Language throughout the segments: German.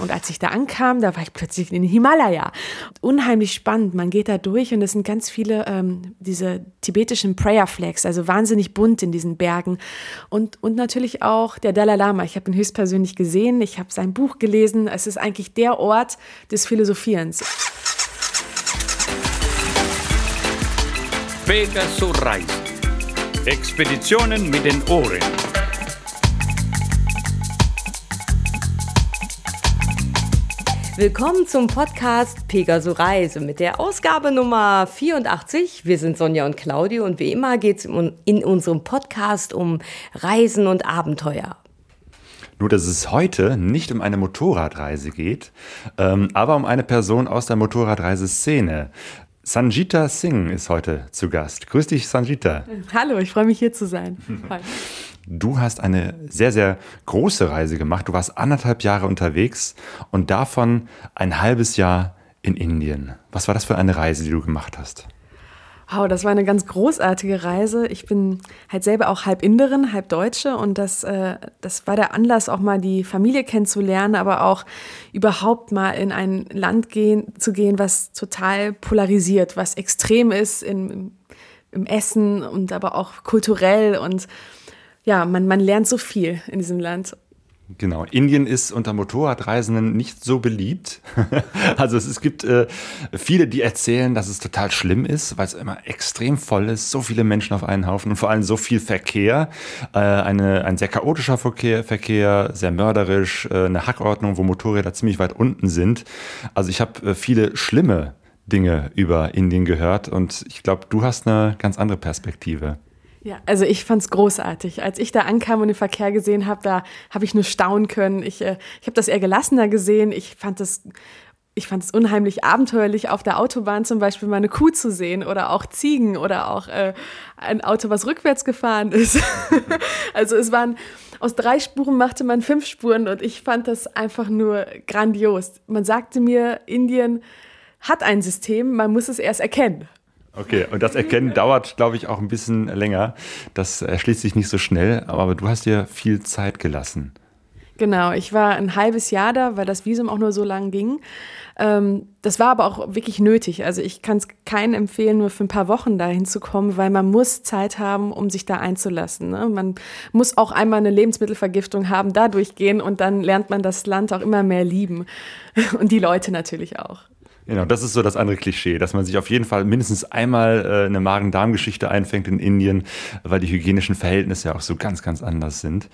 Und als ich da ankam, da war ich plötzlich in den Himalaya. Unheimlich spannend. Man geht da durch und es sind ganz viele ähm, diese tibetischen Prayer Flags, also wahnsinnig bunt in diesen Bergen. Und, und natürlich auch der Dalai Lama. Ich habe ihn höchstpersönlich gesehen. Ich habe sein Buch gelesen. Es ist eigentlich der Ort des Philosophierens. Pegasus Reisen. Expeditionen mit den Ohren. Willkommen zum Podcast Pegasus Reise mit der Ausgabe Nummer 84. Wir sind Sonja und Claudio und wie immer geht es in unserem Podcast um Reisen und Abenteuer. Nur, dass es heute nicht um eine Motorradreise geht, ähm, aber um eine Person aus der Motorradreiseszene. Sanjita Singh ist heute zu Gast. Grüß dich, Sanjita. Hallo, ich freue mich hier zu sein. Du hast eine sehr, sehr große Reise gemacht. Du warst anderthalb Jahre unterwegs und davon ein halbes Jahr in Indien. Was war das für eine Reise, die du gemacht hast? Wow, das war eine ganz großartige Reise. Ich bin halt selber auch halb Inderin, halb Deutsche und das, äh, das war der Anlass, auch mal die Familie kennenzulernen, aber auch überhaupt mal in ein Land gehen, zu gehen, was total polarisiert, was extrem ist in, im Essen und aber auch kulturell und ja, man, man lernt so viel in diesem Land. Genau, Indien ist unter Motorradreisenden nicht so beliebt. also es, es gibt äh, viele, die erzählen, dass es total schlimm ist, weil es immer extrem voll ist, so viele Menschen auf einen Haufen und vor allem so viel Verkehr. Äh, eine, ein sehr chaotischer Verkehr, Verkehr sehr mörderisch, äh, eine Hackordnung, wo Motorräder ziemlich weit unten sind. Also ich habe äh, viele schlimme Dinge über Indien gehört und ich glaube, du hast eine ganz andere Perspektive. Ja, also ich fand's großartig. Als ich da ankam und den Verkehr gesehen habe, da habe ich nur staunen können. Ich, äh, ich habe das eher gelassener gesehen. Ich fand es ich fand es unheimlich abenteuerlich, auf der Autobahn zum Beispiel mal eine Kuh zu sehen oder auch Ziegen oder auch äh, ein Auto, was rückwärts gefahren ist. also es waren, aus drei Spuren machte man fünf Spuren und ich fand das einfach nur grandios. Man sagte mir, Indien hat ein System, man muss es erst erkennen. Okay, und das Erkennen dauert, glaube ich, auch ein bisschen länger. Das erschließt sich nicht so schnell, aber du hast dir viel Zeit gelassen. Genau, ich war ein halbes Jahr da, weil das Visum auch nur so lang ging. Ähm, das war aber auch wirklich nötig. Also ich kann es keinen empfehlen, nur für ein paar Wochen dahin zu kommen, weil man muss Zeit haben, um sich da einzulassen. Ne? Man muss auch einmal eine Lebensmittelvergiftung haben, da durchgehen und dann lernt man das Land auch immer mehr lieben. Und die Leute natürlich auch. Genau, das ist so das andere Klischee, dass man sich auf jeden Fall mindestens einmal äh, eine Magen-Darm-Geschichte einfängt in Indien, weil die hygienischen Verhältnisse ja auch so ganz, ganz anders sind.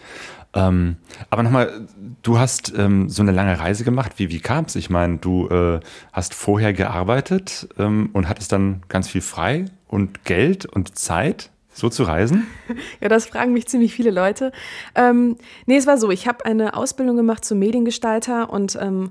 Ähm, aber nochmal, du hast ähm, so eine lange Reise gemacht. Wie, wie kam es? Ich meine, du äh, hast vorher gearbeitet ähm, und hattest dann ganz viel frei und Geld und Zeit so zu reisen? Ja, das fragen mich ziemlich viele Leute. Ähm, nee, es war so, ich habe eine Ausbildung gemacht zum Mediengestalter und ähm,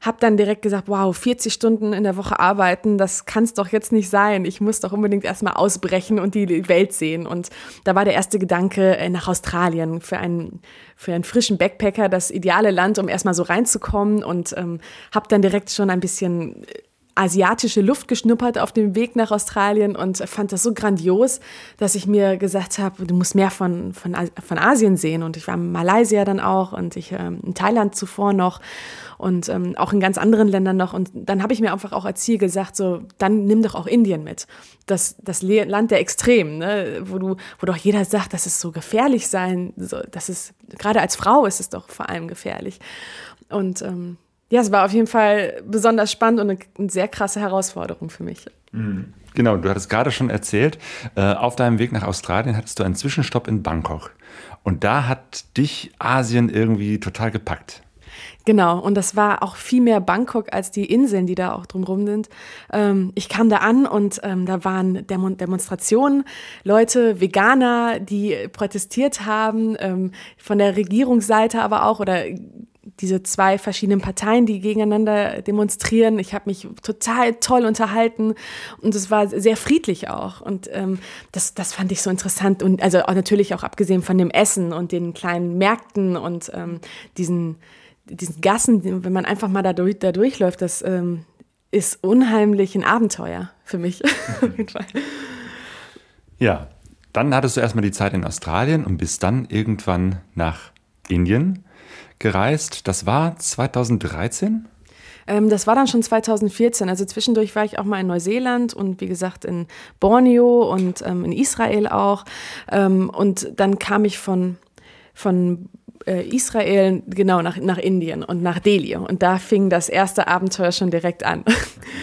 habe dann direkt gesagt, wow, 40 Stunden in der Woche arbeiten, das kann es doch jetzt nicht sein. Ich muss doch unbedingt erstmal ausbrechen und die Welt sehen. Und da war der erste Gedanke äh, nach Australien für einen, für einen frischen Backpacker, das ideale Land, um erstmal so reinzukommen und ähm, habe dann direkt schon ein bisschen äh, asiatische Luft geschnuppert auf dem Weg nach Australien und fand das so grandios, dass ich mir gesagt habe, du musst mehr von, von, von Asien sehen. Und ich war in Malaysia dann auch und ich ähm, in Thailand zuvor noch und ähm, auch in ganz anderen Ländern noch. Und dann habe ich mir einfach auch als Ziel gesagt, so, dann nimm doch auch Indien mit. Das, das Land der Extremen, ne? wo, du, wo doch jeder sagt, dass es so gefährlich sein, so, das ist, gerade als Frau ist es doch vor allem gefährlich. Und ähm, ja, es war auf jeden Fall besonders spannend und eine, eine sehr krasse Herausforderung für mich. Mhm. Genau, du hattest gerade schon erzählt, äh, auf deinem Weg nach Australien hattest du einen Zwischenstopp in Bangkok. Und da hat dich Asien irgendwie total gepackt. Genau, und das war auch viel mehr Bangkok als die Inseln, die da auch drumherum sind. Ähm, ich kam da an und ähm, da waren Demo Demonstrationen, Leute, Veganer, die protestiert haben, ähm, von der Regierungsseite aber auch oder diese zwei verschiedenen Parteien, die gegeneinander demonstrieren. Ich habe mich total toll unterhalten und es war sehr friedlich auch. Und ähm, das, das fand ich so interessant. Und also auch natürlich auch abgesehen von dem Essen und den kleinen Märkten und ähm, diesen, diesen Gassen, wenn man einfach mal da, durch, da durchläuft, das ähm, ist unheimlich ein Abenteuer für mich. ja, dann hattest du erstmal die Zeit in Australien und bist dann irgendwann nach Indien gereist. Das war 2013? Ähm, das war dann schon 2014. Also zwischendurch war ich auch mal in Neuseeland und wie gesagt in Borneo und ähm, in Israel auch. Ähm, und dann kam ich von, von äh, Israel genau nach, nach Indien und nach Delhi. Und da fing das erste Abenteuer schon direkt an.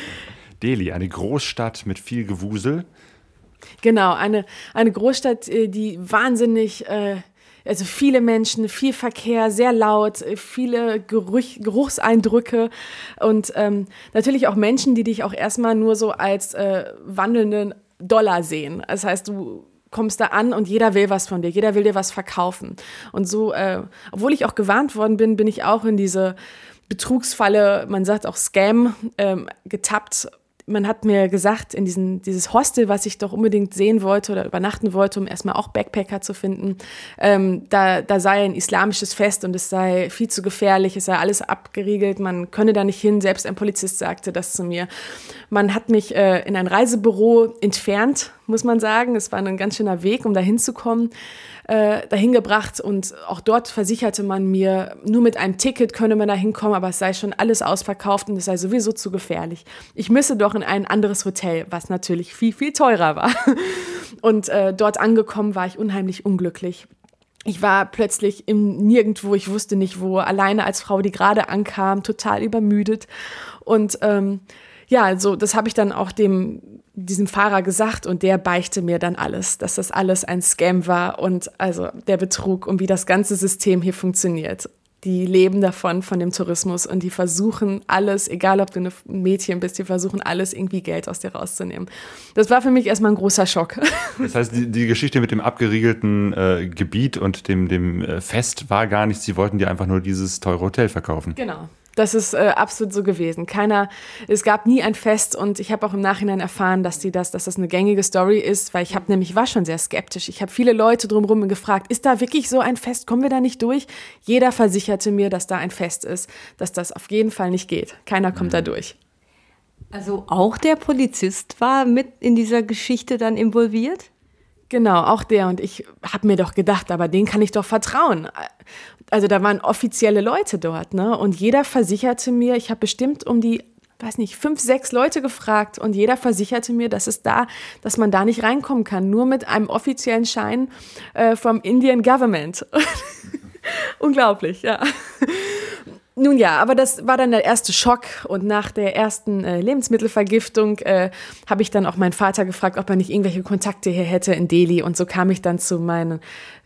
Delhi, eine Großstadt mit viel Gewusel. Genau, eine, eine Großstadt, äh, die wahnsinnig, äh, also viele Menschen, viel Verkehr, sehr laut, viele Geruch, Geruchseindrücke und ähm, natürlich auch Menschen, die dich auch erstmal nur so als äh, wandelnden Dollar sehen. Das heißt, du kommst da an und jeder will was von dir, jeder will dir was verkaufen. Und so, äh, obwohl ich auch gewarnt worden bin, bin ich auch in diese Betrugsfalle, man sagt auch Scam, ähm, getappt man hat mir gesagt, in diesen, dieses Hostel, was ich doch unbedingt sehen wollte oder übernachten wollte, um erstmal auch Backpacker zu finden, ähm, da, da sei ein islamisches Fest und es sei viel zu gefährlich, es sei alles abgeriegelt, man könne da nicht hin, selbst ein Polizist sagte das zu mir. Man hat mich äh, in ein Reisebüro entfernt, muss man sagen. Es war ein ganz schöner Weg, um da hinzukommen äh, dahin gebracht und auch dort versicherte man mir, nur mit einem Ticket könne man da hinkommen, aber es sei schon alles ausverkauft und es sei sowieso zu gefährlich. Ich müsse doch in ein anderes Hotel, was natürlich viel, viel teurer war. Und äh, dort angekommen war ich unheimlich unglücklich. Ich war plötzlich im Nirgendwo, ich wusste nicht wo, alleine als Frau, die gerade ankam, total übermüdet. Und ähm, ja, also das habe ich dann auch dem diesem Fahrer gesagt und der beichte mir dann alles, dass das alles ein Scam war und also der Betrug und wie das ganze System hier funktioniert. Die leben davon, von dem Tourismus und die versuchen alles, egal ob du ein Mädchen bist, die versuchen alles irgendwie Geld aus dir rauszunehmen. Das war für mich erstmal ein großer Schock. Das heißt, die, die Geschichte mit dem abgeriegelten äh, Gebiet und dem, dem äh, Fest war gar nichts, sie wollten dir einfach nur dieses teure Hotel verkaufen. Genau. Das ist äh, absolut so gewesen. Keiner, es gab nie ein Fest und ich habe auch im Nachhinein erfahren, dass die das, dass das eine gängige Story ist, weil ich habe nämlich war schon sehr skeptisch. Ich habe viele Leute drumherum gefragt, ist da wirklich so ein Fest? Kommen wir da nicht durch? Jeder versicherte mir, dass da ein Fest ist, dass das auf jeden Fall nicht geht. Keiner kommt da durch. Also auch der Polizist war mit in dieser Geschichte dann involviert? Genau, auch der. Und ich habe mir doch gedacht, aber den kann ich doch vertrauen also da waren offizielle Leute dort, ne? Und jeder versicherte mir, ich habe bestimmt um die weiß nicht, fünf, sechs Leute gefragt und jeder versicherte mir, dass es da, dass man da nicht reinkommen kann, nur mit einem offiziellen Schein äh, vom Indian Government. Unglaublich, ja. Nun ja, aber das war dann der erste Schock und nach der ersten äh, Lebensmittelvergiftung äh, habe ich dann auch meinen Vater gefragt, ob er nicht irgendwelche Kontakte hier hätte in Delhi und so kam ich dann zu, meinen,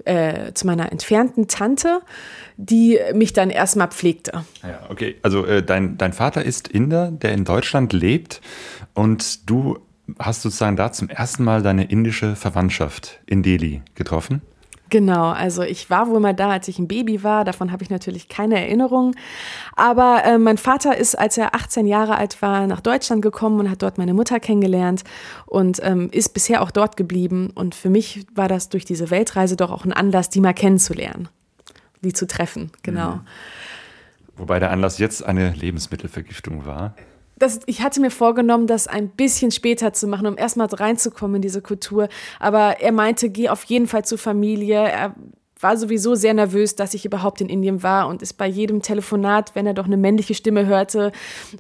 äh, zu meiner entfernten Tante, die mich dann erstmal pflegte. Ja, okay, also äh, dein, dein Vater ist Inder, der in Deutschland lebt und du hast sozusagen da zum ersten Mal deine indische Verwandtschaft in Delhi getroffen? Genau, also ich war wohl mal da, als ich ein Baby war. Davon habe ich natürlich keine Erinnerung. Aber äh, mein Vater ist, als er 18 Jahre alt war, nach Deutschland gekommen und hat dort meine Mutter kennengelernt und ähm, ist bisher auch dort geblieben. Und für mich war das durch diese Weltreise doch auch ein Anlass, die mal kennenzulernen, die zu treffen. Genau. Mhm. Wobei der Anlass jetzt eine Lebensmittelvergiftung war das, ich hatte mir vorgenommen, das ein bisschen später zu machen, um erstmal reinzukommen in diese Kultur. Aber er meinte, geh auf jeden Fall zur Familie. Er war sowieso sehr nervös, dass ich überhaupt in Indien war und ist bei jedem Telefonat, wenn er doch eine männliche Stimme hörte,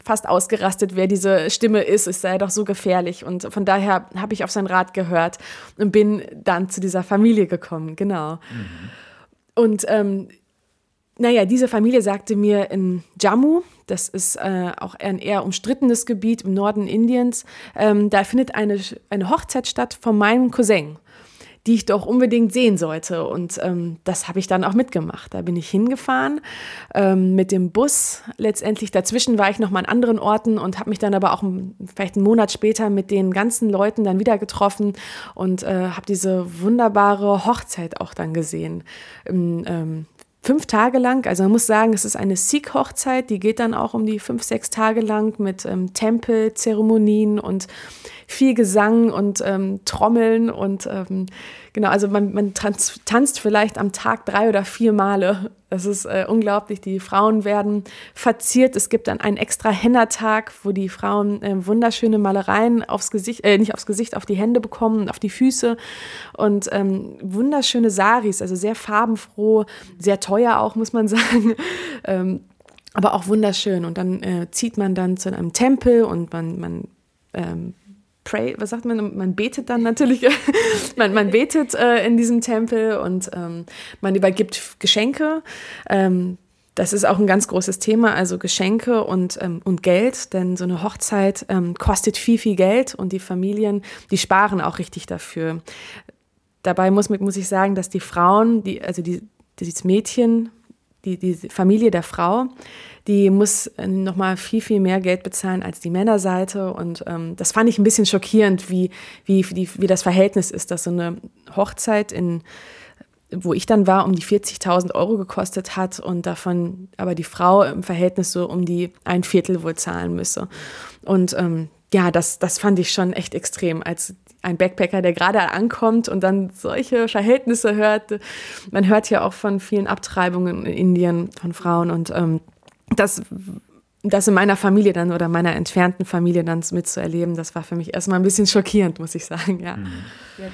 fast ausgerastet, wer diese Stimme ist. Es sei doch so gefährlich. Und von daher habe ich auf sein Rat gehört und bin dann zu dieser Familie gekommen. Genau. Mhm. Und ähm, naja, diese Familie sagte mir in Jammu, das ist äh, auch ein eher umstrittenes Gebiet im Norden Indiens, ähm, da findet eine, eine Hochzeit statt von meinem Cousin, die ich doch unbedingt sehen sollte. Und ähm, das habe ich dann auch mitgemacht. Da bin ich hingefahren ähm, mit dem Bus. Letztendlich dazwischen war ich noch mal an anderen Orten und habe mich dann aber auch vielleicht einen Monat später mit den ganzen Leuten dann wieder getroffen und äh, habe diese wunderbare Hochzeit auch dann gesehen. Im, ähm, fünf Tage lang. Also man muss sagen, es ist eine Sikh-Hochzeit, die geht dann auch um die fünf, sechs Tage lang mit ähm, Tempelzeremonien und viel Gesang und ähm, Trommeln und ähm, genau, also man, man tanzt, tanzt vielleicht am Tag drei oder vier Male. Das ist äh, unglaublich. Die Frauen werden verziert. Es gibt dann einen extra Hennertag, wo die Frauen äh, wunderschöne Malereien aufs Gesicht, äh, nicht aufs Gesicht, auf die Hände bekommen, auf die Füße und ähm, wunderschöne Saris, also sehr farbenfroh, sehr teuer auch, muss man sagen. ähm, aber auch wunderschön. Und dann äh, zieht man dann zu einem Tempel und man, man ähm, pray, was sagt man, man betet dann natürlich, man, man betet äh, in diesem Tempel und ähm, man übergibt Geschenke. Ähm, das ist auch ein ganz großes Thema, also Geschenke und, ähm, und Geld, denn so eine Hochzeit ähm, kostet viel, viel Geld und die Familien, die sparen auch richtig dafür. Dabei muss, muss ich sagen, dass die Frauen, die, also die, dieses Mädchen, die, die Familie der Frau, die muss äh, nochmal viel, viel mehr Geld bezahlen als die Männerseite. Und ähm, das fand ich ein bisschen schockierend, wie, wie, wie, wie das Verhältnis ist, dass so eine Hochzeit in wo ich dann war, um die 40.000 Euro gekostet hat und davon aber die Frau im Verhältnis so um die ein Viertel wohl zahlen müsse. Und ähm, ja, das, das fand ich schon echt extrem, als ein Backpacker, der gerade ankommt und dann solche Verhältnisse hört. Man hört ja auch von vielen Abtreibungen in Indien von Frauen und ähm, das, das in meiner Familie dann oder meiner entfernten Familie dann mitzuerleben, das war für mich erstmal ein bisschen schockierend, muss ich sagen, ja. ja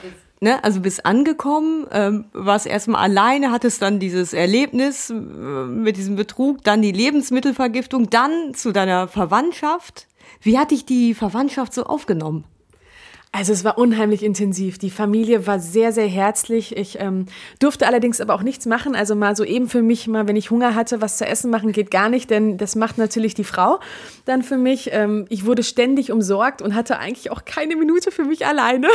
ne, also bist angekommen, ähm, warst erstmal alleine, hattest dann dieses Erlebnis äh, mit diesem Betrug, dann die Lebensmittelvergiftung, dann zu deiner Verwandtschaft. Wie hat dich die Verwandtschaft so aufgenommen? Also es war unheimlich intensiv. Die Familie war sehr, sehr herzlich. Ich ähm, durfte allerdings aber auch nichts machen. Also mal so eben für mich, mal wenn ich Hunger hatte, was zu essen machen, geht gar nicht, denn das macht natürlich die Frau dann für mich. Ähm, ich wurde ständig umsorgt und hatte eigentlich auch keine Minute für mich alleine.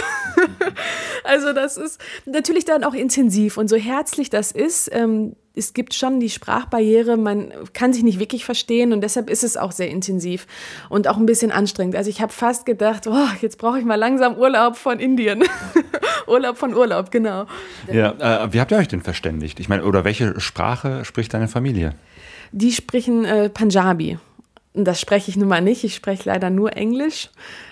also das ist natürlich dann auch intensiv und so herzlich das ist. Ähm, es gibt schon die Sprachbarriere, man kann sich nicht wirklich verstehen und deshalb ist es auch sehr intensiv und auch ein bisschen anstrengend. Also ich habe fast gedacht, oh, jetzt brauche ich mal langsam Urlaub von Indien. Urlaub von Urlaub, genau. Ja, äh, wie habt ihr euch denn verständigt? Ich meine, oder welche Sprache spricht deine Familie? Die sprechen äh, Punjabi. Und das spreche ich nun mal nicht. Ich spreche leider nur Englisch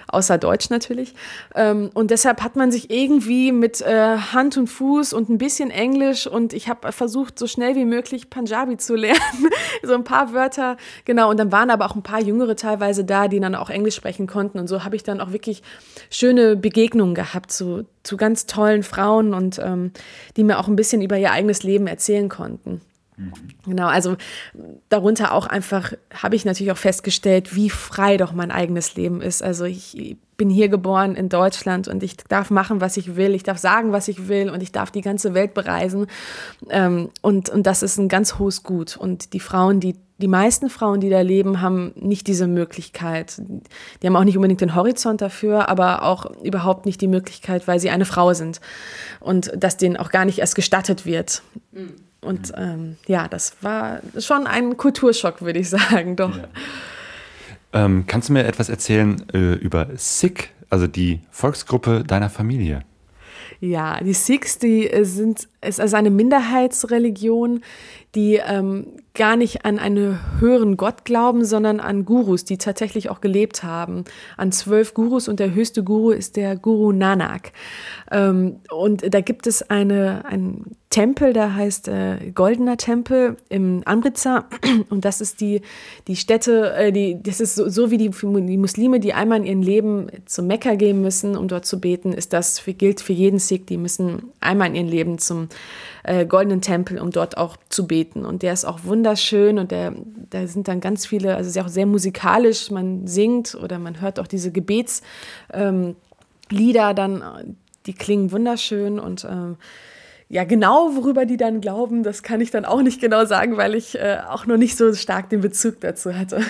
außer Deutsch natürlich. Ähm, und deshalb hat man sich irgendwie mit äh, Hand und Fuß und ein bisschen Englisch und ich habe versucht, so schnell wie möglich Punjabi zu lernen. so ein paar Wörter, genau. Und dann waren aber auch ein paar Jüngere teilweise da, die dann auch Englisch sprechen konnten. Und so habe ich dann auch wirklich schöne Begegnungen gehabt zu, zu ganz tollen Frauen und ähm, die mir auch ein bisschen über ihr eigenes Leben erzählen konnten. Genau, also darunter auch einfach habe ich natürlich auch festgestellt, wie frei doch mein eigenes Leben ist. Also ich bin hier geboren in Deutschland und ich darf machen, was ich will, ich darf sagen, was ich will und ich darf die ganze Welt bereisen. Ähm, und, und das ist ein ganz hohes Gut. Und die Frauen, die die meisten Frauen, die da leben, haben nicht diese Möglichkeit. Die haben auch nicht unbedingt den Horizont dafür, aber auch überhaupt nicht die Möglichkeit, weil sie eine Frau sind und dass denen auch gar nicht erst gestattet wird. Mhm. Und ähm, ja, das war schon ein Kulturschock, würde ich sagen, doch. Ja. Ähm, kannst du mir etwas erzählen äh, über Sikh, also die Volksgruppe deiner Familie? Ja, die Sikhs, die äh, sind, ist also eine Minderheitsreligion, die ähm, gar nicht an einen höheren Gott glauben, sondern an Gurus, die tatsächlich auch gelebt haben. An zwölf Gurus und der höchste Guru ist der Guru Nanak. Ähm, und da gibt es eine, einen Tempel, der heißt äh, Goldener Tempel im Amritsar. Und das ist die, die Stätte, äh, die, das ist so, so wie die, die Muslime, die einmal in ihrem Leben zum Mekka gehen müssen, um dort zu beten, ist das für, gilt für jeden Sikh, die müssen einmal in ihrem Leben zum äh, Goldenen Tempel, um dort auch zu beten. Und der ist auch wunderschön und der, da sind dann ganz viele, also ist ja auch sehr musikalisch, man singt oder man hört auch diese Gebetslieder ähm, dann, die klingen wunderschön und ähm, ja, genau worüber die dann glauben, das kann ich dann auch nicht genau sagen, weil ich äh, auch noch nicht so stark den Bezug dazu hatte.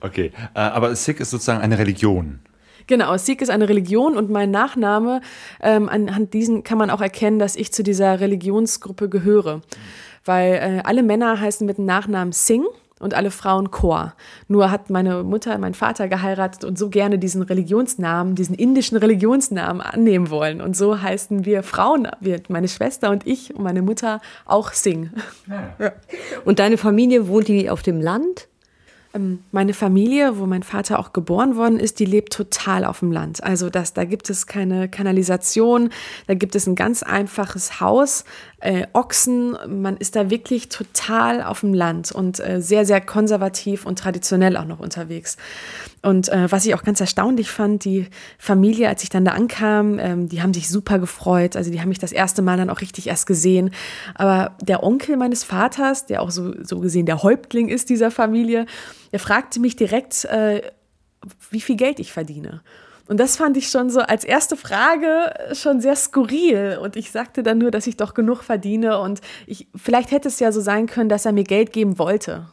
Okay, äh, aber Sikh ist sozusagen eine Religion. Genau, Sikh ist eine Religion und mein Nachname, ähm, anhand diesen kann man auch erkennen, dass ich zu dieser Religionsgruppe gehöre. Weil äh, alle Männer heißen mit dem Nachnamen Singh und alle Frauen Kaur. Nur hat meine Mutter, mein Vater geheiratet und so gerne diesen Religionsnamen, diesen indischen Religionsnamen annehmen wollen. Und so heißen wir Frauen, wir, meine Schwester und ich und meine Mutter auch Singh. Ja. Und deine Familie wohnt die auf dem Land? Ähm, meine Familie, wo mein Vater auch geboren worden ist, die lebt total auf dem Land. Also das, da gibt es keine Kanalisation, da gibt es ein ganz einfaches Haus, äh, Ochsen. Man ist da wirklich total auf dem Land und äh, sehr, sehr konservativ und traditionell auch noch unterwegs. Und äh, was ich auch ganz erstaunlich fand, die Familie, als ich dann da ankam, ähm, die haben sich super gefreut. Also die haben mich das erste Mal dann auch richtig erst gesehen. Aber der Onkel meines Vaters, der auch so, so gesehen der Häuptling ist dieser Familie, der fragte mich direkt, äh, wie viel Geld ich verdiene. Und das fand ich schon so als erste Frage schon sehr skurril. Und ich sagte dann nur, dass ich doch genug verdiene. Und ich, vielleicht hätte es ja so sein können, dass er mir Geld geben wollte.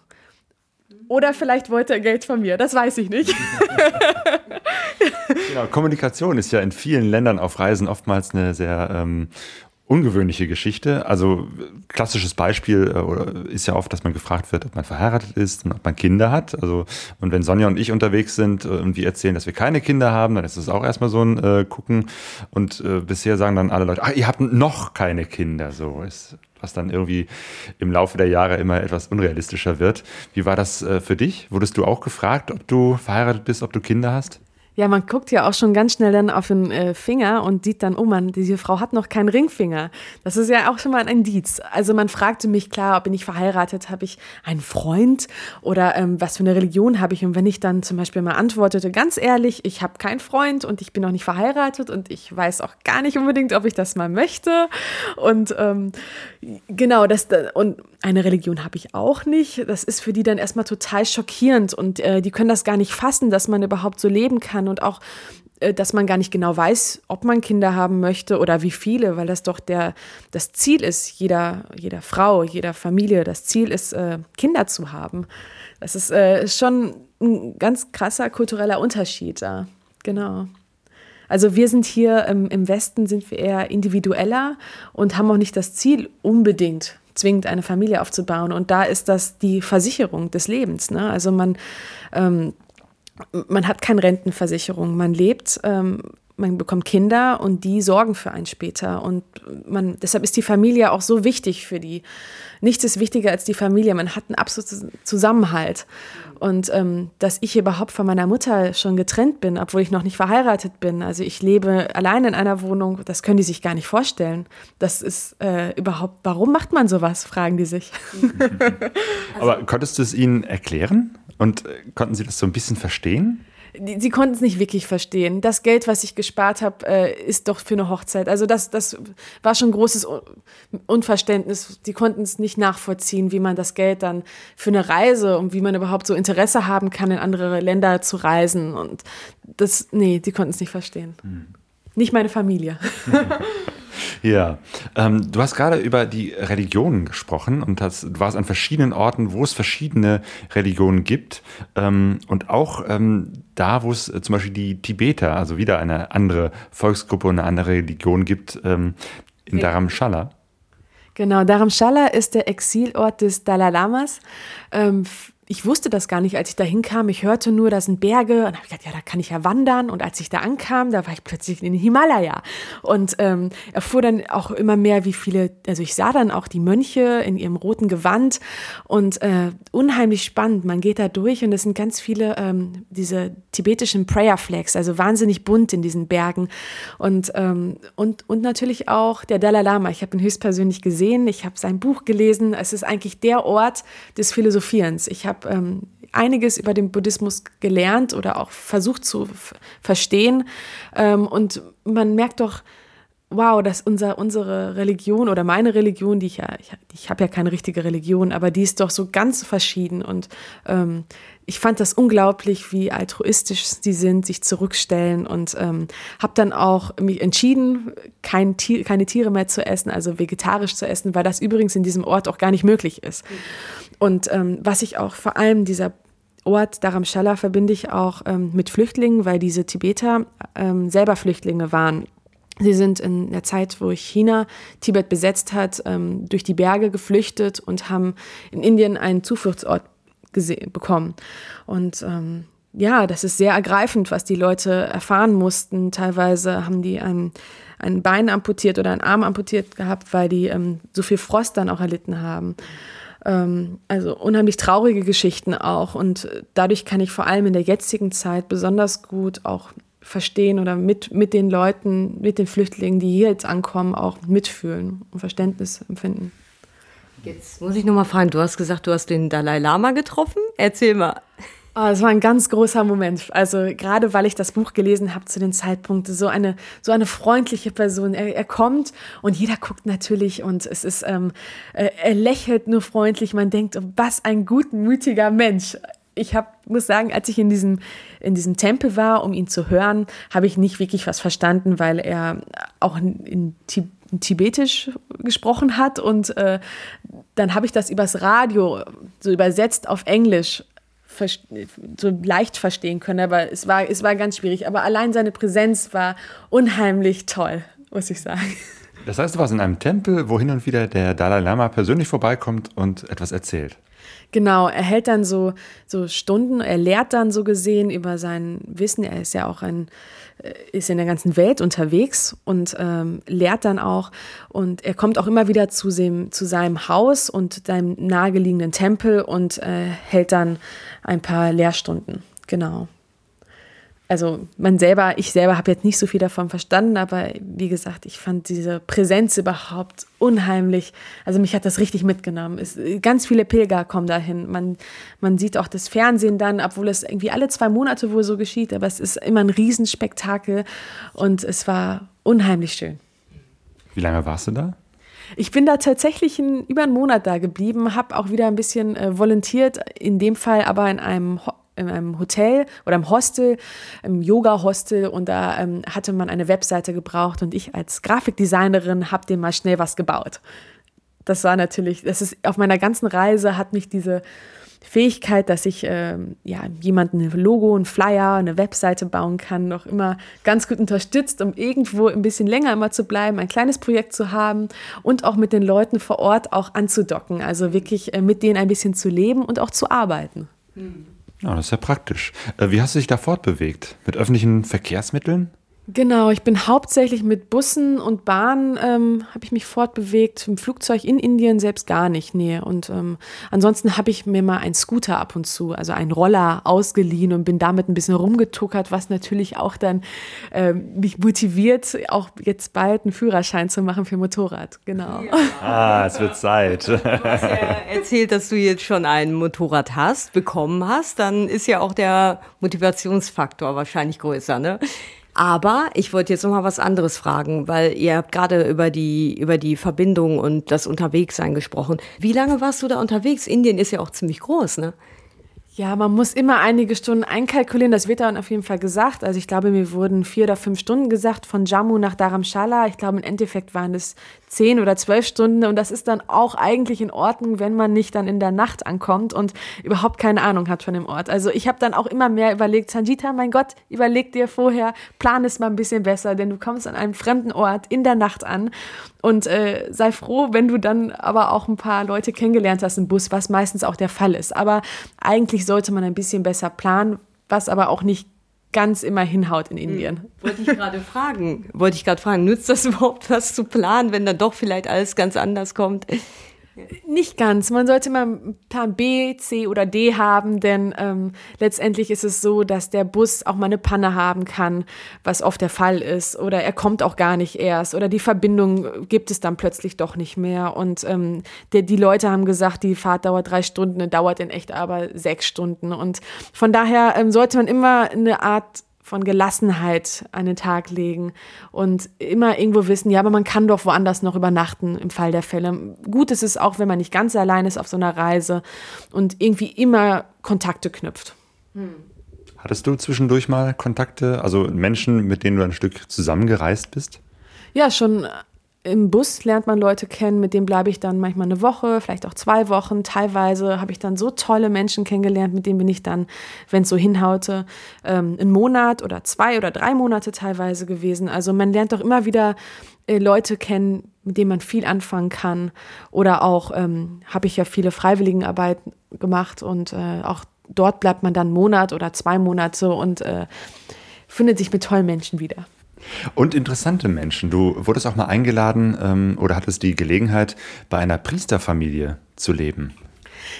Oder vielleicht wollte er Geld von mir, das weiß ich nicht. genau, Kommunikation ist ja in vielen Ländern auf Reisen oftmals eine sehr ähm, ungewöhnliche Geschichte. Also klassisches Beispiel äh, ist ja oft, dass man gefragt wird, ob man verheiratet ist und ob man Kinder hat. Also und wenn Sonja und ich unterwegs sind äh, und wir erzählen, dass wir keine Kinder haben, dann ist es auch erstmal so ein äh, Gucken. Und äh, bisher sagen dann alle Leute, ach, ihr habt noch keine Kinder. So ist was dann irgendwie im Laufe der Jahre immer etwas unrealistischer wird. Wie war das äh, für dich? Wurdest du auch gefragt, ob du verheiratet bist, ob du Kinder hast? Ja, man guckt ja auch schon ganz schnell dann auf den äh, Finger und sieht dann, oh man, diese Frau hat noch keinen Ringfinger. Das ist ja auch schon mal ein Indiz. Also man fragte mich, klar, bin ich verheiratet, habe ich einen Freund oder ähm, was für eine Religion habe ich? Und wenn ich dann zum Beispiel mal antwortete, ganz ehrlich, ich habe keinen Freund und ich bin noch nicht verheiratet und ich weiß auch gar nicht unbedingt, ob ich das mal möchte. Und ähm, genau, das und eine Religion habe ich auch nicht. Das ist für die dann erstmal total schockierend und äh, die können das gar nicht fassen, dass man überhaupt so leben kann und auch äh, dass man gar nicht genau weiß, ob man Kinder haben möchte oder wie viele, weil das doch der, das Ziel ist, jeder, jeder Frau, jeder Familie, das Ziel ist, äh, Kinder zu haben. Das ist äh, schon ein ganz krasser kultureller Unterschied da. Genau. Also wir sind hier im, im Westen sind wir eher individueller und haben auch nicht das Ziel, unbedingt zwingend eine Familie aufzubauen. Und da ist das die Versicherung des Lebens. Ne? Also man, ähm, man hat keine Rentenversicherung, man lebt, ähm, man bekommt Kinder und die sorgen für einen später. Und man, deshalb ist die Familie auch so wichtig für die. Nichts ist wichtiger als die Familie. Man hat einen absoluten Zusammenhalt. Und ähm, dass ich überhaupt von meiner Mutter schon getrennt bin, obwohl ich noch nicht verheiratet bin. Also ich lebe allein in einer Wohnung, das können die sich gar nicht vorstellen. Das ist äh, überhaupt, warum macht man sowas, fragen die sich. Aber konntest du es ihnen erklären? Und äh, konnten sie das so ein bisschen verstehen? sie konnten es nicht wirklich verstehen. Das Geld, was ich gespart habe, äh, ist doch für eine Hochzeit. Also das, das war schon großes Unverständnis. Die konnten es nicht nachvollziehen, wie man das Geld dann für eine Reise und wie man überhaupt so Interesse haben kann, in andere Länder zu reisen. Und das, nee, die konnten es nicht verstehen. Hm. Nicht meine Familie. Ja, ähm, du hast gerade über die Religionen gesprochen und hast, du warst an verschiedenen Orten, wo es verschiedene Religionen gibt ähm, und auch ähm, da, wo es äh, zum Beispiel die Tibeter, also wieder eine andere Volksgruppe und eine andere Religion gibt, ähm, in Dharamshala. Genau, Dharamshala ist der Exilort des Dalai Lamas. Ich wusste das gar nicht, als ich da hinkam. Ich hörte nur, da sind Berge. Und habe ich gedacht, ja, da kann ich ja wandern. Und als ich da ankam, da war ich plötzlich in den Himalaya. Und ähm, erfuhr dann auch immer mehr, wie viele, also ich sah dann auch die Mönche in ihrem roten Gewand. Und äh, unheimlich spannend. Man geht da durch und es sind ganz viele ähm, diese tibetischen Prayer Flags, also wahnsinnig bunt in diesen Bergen. Und, ähm, und, und natürlich auch der Dalai Lama. Ich habe ihn höchstpersönlich gesehen. Ich habe sein Buch gelesen. Es ist eigentlich der Ort des Philosophierens. Ich habe habe ähm, einiges über den Buddhismus gelernt oder auch versucht zu verstehen. Ähm, und man merkt doch, wow, dass unser, unsere Religion oder meine Religion, die ich ja, ich, ich habe ja keine richtige Religion, aber die ist doch so ganz verschieden. Und ähm, ich fand das unglaublich, wie altruistisch sie sind, sich zurückstellen und ähm, habe dann auch mich entschieden, kein Tier, keine Tiere mehr zu essen, also vegetarisch zu essen, weil das übrigens in diesem Ort auch gar nicht möglich ist. Und ähm, was ich auch vor allem dieser Ort Dharamshala verbinde ich auch ähm, mit Flüchtlingen, weil diese Tibeter ähm, selber Flüchtlinge waren Sie sind in der Zeit, wo China Tibet besetzt hat, ähm, durch die Berge geflüchtet und haben in Indien einen Zufluchtsort bekommen. Und ähm, ja, das ist sehr ergreifend, was die Leute erfahren mussten. Teilweise haben die ein, ein Bein amputiert oder einen Arm amputiert gehabt, weil die ähm, so viel Frost dann auch erlitten haben. Ähm, also unheimlich traurige Geschichten auch. Und dadurch kann ich vor allem in der jetzigen Zeit besonders gut auch verstehen oder mit, mit den Leuten, mit den Flüchtlingen, die hier jetzt ankommen, auch mitfühlen und Verständnis empfinden. Jetzt muss ich nochmal fragen, du hast gesagt, du hast den Dalai Lama getroffen. Erzähl mal. Oh, das war ein ganz großer Moment. Also gerade weil ich das Buch gelesen habe zu den Zeitpunkten, so eine so eine freundliche Person. Er, er kommt und jeder guckt natürlich und es ist ähm, äh, er lächelt nur freundlich. Man denkt, was ein gutmütiger Mensch. Ich hab, muss sagen, als ich in diesem in diesem Tempel war, um ihn zu hören, habe ich nicht wirklich was verstanden, weil er auch in Tibet Tibetisch gesprochen hat und äh, dann habe ich das übers Radio so übersetzt auf Englisch so leicht verstehen können, aber es war, es war ganz schwierig. Aber allein seine Präsenz war unheimlich toll, muss ich sagen. Das heißt, du warst in einem Tempel, wo hin und wieder der Dalai Lama persönlich vorbeikommt und etwas erzählt. Genau, er hält dann so, so Stunden, er lehrt dann so gesehen über sein Wissen. Er ist ja auch ein, äh, ist in der ganzen Welt unterwegs und ähm, lehrt dann auch. Und er kommt auch immer wieder zu, dem, zu seinem Haus und seinem nahegelegenen Tempel und äh, hält dann ein paar Lehrstunden. Genau also man selber, ich selber habe jetzt nicht so viel davon verstanden, aber wie gesagt, ich fand diese Präsenz überhaupt unheimlich. Also mich hat das richtig mitgenommen. Es, ganz viele Pilger kommen dahin. Man, man sieht auch das Fernsehen dann, obwohl es irgendwie alle zwei Monate wohl so geschieht, aber es ist immer ein Riesenspektakel und es war unheimlich schön. Wie lange warst du da? Ich bin da tatsächlich in, über einen Monat da geblieben, habe auch wieder ein bisschen äh, volontiert, in dem Fall aber in einem in einem Hotel oder im Hostel, im Yoga-Hostel und da ähm, hatte man eine Webseite gebraucht und ich als Grafikdesignerin habe dem mal schnell was gebaut. Das war natürlich, das ist auf meiner ganzen Reise hat mich diese Fähigkeit, dass ich ähm, ja, jemanden ein Logo, ein Flyer, eine Webseite bauen kann, noch immer ganz gut unterstützt, um irgendwo ein bisschen länger immer zu bleiben, ein kleines Projekt zu haben und auch mit den Leuten vor Ort auch anzudocken, also wirklich äh, mit denen ein bisschen zu leben und auch zu arbeiten. Mhm. Ja, das ist ja praktisch. Äh, wie hast du dich da fortbewegt? Mit öffentlichen Verkehrsmitteln? Genau, ich bin hauptsächlich mit Bussen und Bahnen ähm, habe ich mich fortbewegt. Im Flugzeug in Indien selbst gar nicht, nee. Und ähm, ansonsten habe ich mir mal einen Scooter ab und zu, also einen Roller ausgeliehen und bin damit ein bisschen rumgetuckert, was natürlich auch dann ähm, mich motiviert, auch jetzt bald einen Führerschein zu machen für Motorrad. Genau. Ja. Ah, es wird Zeit. Du hast ja erzählt, dass du jetzt schon ein Motorrad hast, bekommen hast. Dann ist ja auch der Motivationsfaktor wahrscheinlich größer, ne? Aber ich wollte jetzt noch mal was anderes fragen, weil ihr habt gerade über die, über die Verbindung und das Unterwegssein gesprochen. Wie lange warst du da unterwegs? Indien ist ja auch ziemlich groß, ne? Ja, man muss immer einige Stunden einkalkulieren. Das wird dann auf jeden Fall gesagt. Also ich glaube, mir wurden vier oder fünf Stunden gesagt von Jammu nach Dharamshala. Ich glaube, im Endeffekt waren es zehn oder zwölf Stunden. Und das ist dann auch eigentlich in Ordnung, wenn man nicht dann in der Nacht ankommt und überhaupt keine Ahnung hat von dem Ort. Also ich habe dann auch immer mehr überlegt, Sanjita, mein Gott, überleg dir vorher, plan es mal ein bisschen besser, denn du kommst an einem fremden Ort in der Nacht an. Und äh, sei froh, wenn du dann aber auch ein paar Leute kennengelernt hast im Bus, was meistens auch der Fall ist. Aber eigentlich sollte man ein bisschen besser planen, was aber auch nicht ganz immer hinhaut in Indien. Hm. Wollte ich gerade fragen. Wollte ich gerade fragen, nützt das überhaupt was zu planen, wenn dann doch vielleicht alles ganz anders kommt? Nicht ganz. Man sollte immer Plan B, C oder D haben, denn ähm, letztendlich ist es so, dass der Bus auch mal eine Panne haben kann, was oft der Fall ist. Oder er kommt auch gar nicht erst. Oder die Verbindung gibt es dann plötzlich doch nicht mehr. Und ähm, der, die Leute haben gesagt, die Fahrt dauert drei Stunden, dauert in echt aber sechs Stunden. Und von daher ähm, sollte man immer eine Art von Gelassenheit an den Tag legen und immer irgendwo wissen, ja, aber man kann doch woanders noch übernachten im Fall der Fälle. Gut ist es auch, wenn man nicht ganz allein ist auf so einer Reise und irgendwie immer Kontakte knüpft. Hm. Hattest du zwischendurch mal Kontakte, also Menschen, mit denen du ein Stück zusammengereist bist? Ja, schon im Bus lernt man Leute kennen, mit denen bleibe ich dann manchmal eine Woche, vielleicht auch zwei Wochen. Teilweise habe ich dann so tolle Menschen kennengelernt, mit denen bin ich dann, wenn es so hinhaute, ähm, einen Monat oder zwei oder drei Monate teilweise gewesen. Also man lernt doch immer wieder äh, Leute kennen, mit denen man viel anfangen kann. Oder auch ähm, habe ich ja viele Freiwilligenarbeit gemacht und äh, auch dort bleibt man dann einen Monat oder zwei Monate und äh, findet sich mit tollen Menschen wieder. Und interessante Menschen. Du wurdest auch mal eingeladen ähm, oder hattest die Gelegenheit, bei einer Priesterfamilie zu leben.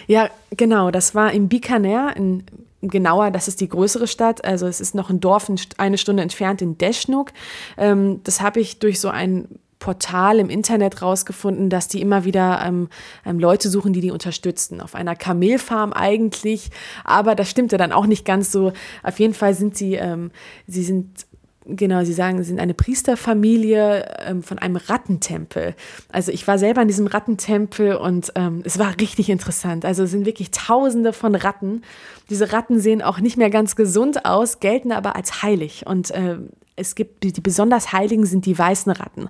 Ja, genau. Das war in Bikaner, in, genauer, das ist die größere Stadt. Also es ist noch ein Dorf eine Stunde entfernt in Deschnuk. Ähm, das habe ich durch so ein Portal im Internet rausgefunden, dass die immer wieder ähm, ähm, Leute suchen, die die unterstützen. Auf einer Kamelfarm eigentlich, aber das stimmte dann auch nicht ganz so. Auf jeden Fall sind sie, ähm, sie sind Genau, Sie sagen, Sie sind eine Priesterfamilie ähm, von einem Rattentempel. Also ich war selber in diesem Rattentempel und ähm, es war richtig interessant. Also es sind wirklich Tausende von Ratten. Diese Ratten sehen auch nicht mehr ganz gesund aus, gelten aber als heilig. Und äh, es gibt die, die besonders Heiligen sind die weißen Ratten.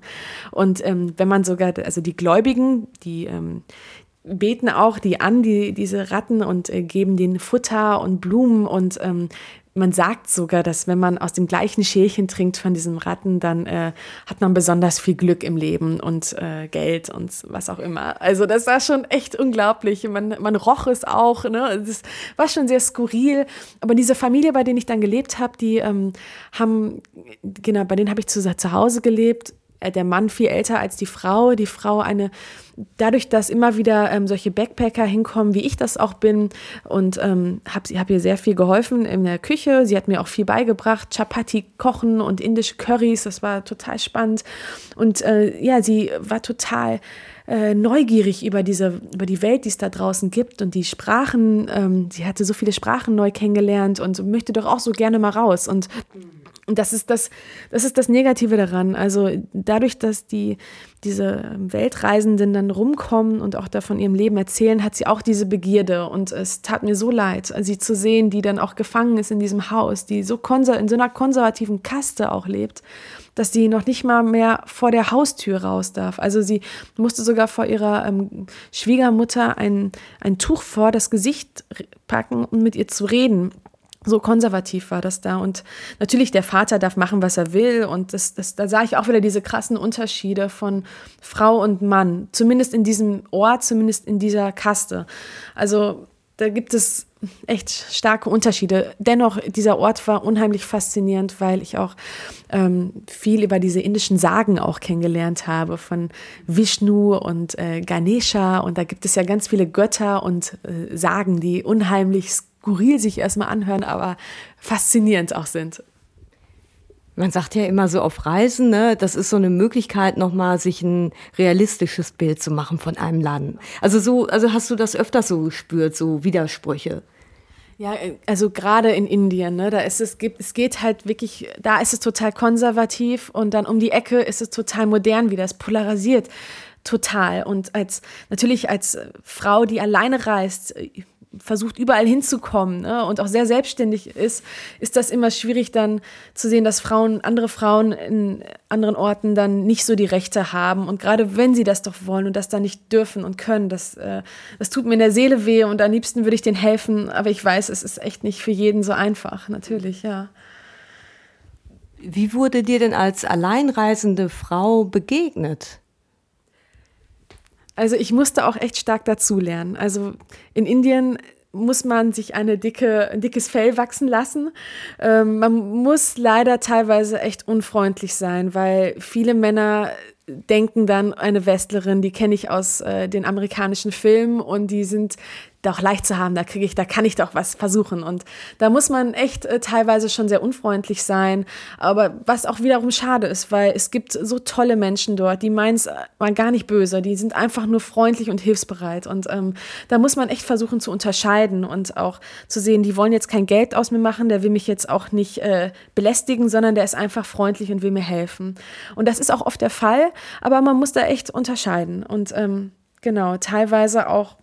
Und ähm, wenn man sogar, also die Gläubigen, die ähm, beten auch die an, die, diese Ratten und äh, geben denen Futter und Blumen und ähm, man sagt sogar, dass wenn man aus dem gleichen Schälchen trinkt von diesem Ratten, dann äh, hat man besonders viel Glück im Leben und äh, Geld und was auch immer. Also das war schon echt unglaublich. Man, man roch es auch. Ne? Das war schon sehr skurril. Aber diese Familie, bei denen ich dann gelebt habe, die ähm, haben, genau, bei denen habe ich zu, zu Hause gelebt der Mann viel älter als die Frau, die Frau eine, dadurch, dass immer wieder ähm, solche Backpacker hinkommen, wie ich das auch bin und ähm, habe hab ihr sehr viel geholfen in der Küche. Sie hat mir auch viel beigebracht, Chapati kochen und indische Currys, das war total spannend. Und äh, ja, sie war total äh, neugierig über diese, über die Welt, die es da draußen gibt und die Sprachen. Ähm, sie hatte so viele Sprachen neu kennengelernt und möchte doch auch so gerne mal raus. Und und das ist das, das ist das Negative daran. Also dadurch, dass die, diese Weltreisenden dann rumkommen und auch da von ihrem Leben erzählen, hat sie auch diese Begierde. Und es tat mir so leid, sie zu sehen, die dann auch gefangen ist in diesem Haus, die so in so einer konservativen Kaste auch lebt, dass sie noch nicht mal mehr vor der Haustür raus darf. Also sie musste sogar vor ihrer ähm, Schwiegermutter ein, ein Tuch vor das Gesicht packen, um mit ihr zu reden so konservativ war das da. Und natürlich, der Vater darf machen, was er will. Und das, das, da sah ich auch wieder diese krassen Unterschiede von Frau und Mann. Zumindest in diesem Ort, zumindest in dieser Kaste. Also da gibt es echt starke Unterschiede. Dennoch, dieser Ort war unheimlich faszinierend, weil ich auch ähm, viel über diese indischen Sagen auch kennengelernt habe, von Vishnu und äh, Ganesha. Und da gibt es ja ganz viele Götter und äh, Sagen, die unheimlich skurril sich erstmal anhören, aber faszinierend auch sind. Man sagt ja immer so auf Reisen, ne, das ist so eine Möglichkeit, nochmal sich ein realistisches Bild zu machen von einem Land. Also so, also hast du das öfters so gespürt, so Widersprüche? Ja, also gerade in Indien, ne, da ist es gibt, es geht halt wirklich, da ist es total konservativ und dann um die Ecke ist es total modern wieder, es polarisiert total und als natürlich als Frau, die alleine reist, versucht überall hinzukommen ne, und auch sehr selbstständig ist, ist das immer schwierig dann zu sehen, dass Frauen, andere Frauen in anderen Orten dann nicht so die Rechte haben und gerade wenn sie das doch wollen und das dann nicht dürfen und können, das, äh, das tut mir in der Seele weh und am liebsten würde ich denen helfen, aber ich weiß, es ist echt nicht für jeden so einfach, natürlich, ja. Wie wurde dir denn als alleinreisende Frau begegnet? Also ich musste auch echt stark dazulernen. Also in Indien muss man sich eine dicke, ein dickes Fell wachsen lassen. Ähm, man muss leider teilweise echt unfreundlich sein, weil viele Männer denken dann, eine Westlerin, die kenne ich aus äh, den amerikanischen Filmen und die sind doch leicht zu haben, da kriege ich, da kann ich doch was versuchen. Und da muss man echt äh, teilweise schon sehr unfreundlich sein. Aber was auch wiederum schade ist, weil es gibt so tolle Menschen dort, die meinen es mal gar nicht böse, die sind einfach nur freundlich und hilfsbereit. Und ähm, da muss man echt versuchen zu unterscheiden und auch zu sehen, die wollen jetzt kein Geld aus mir machen, der will mich jetzt auch nicht äh, belästigen, sondern der ist einfach freundlich und will mir helfen. Und das ist auch oft der Fall, aber man muss da echt unterscheiden. Und ähm, genau, teilweise auch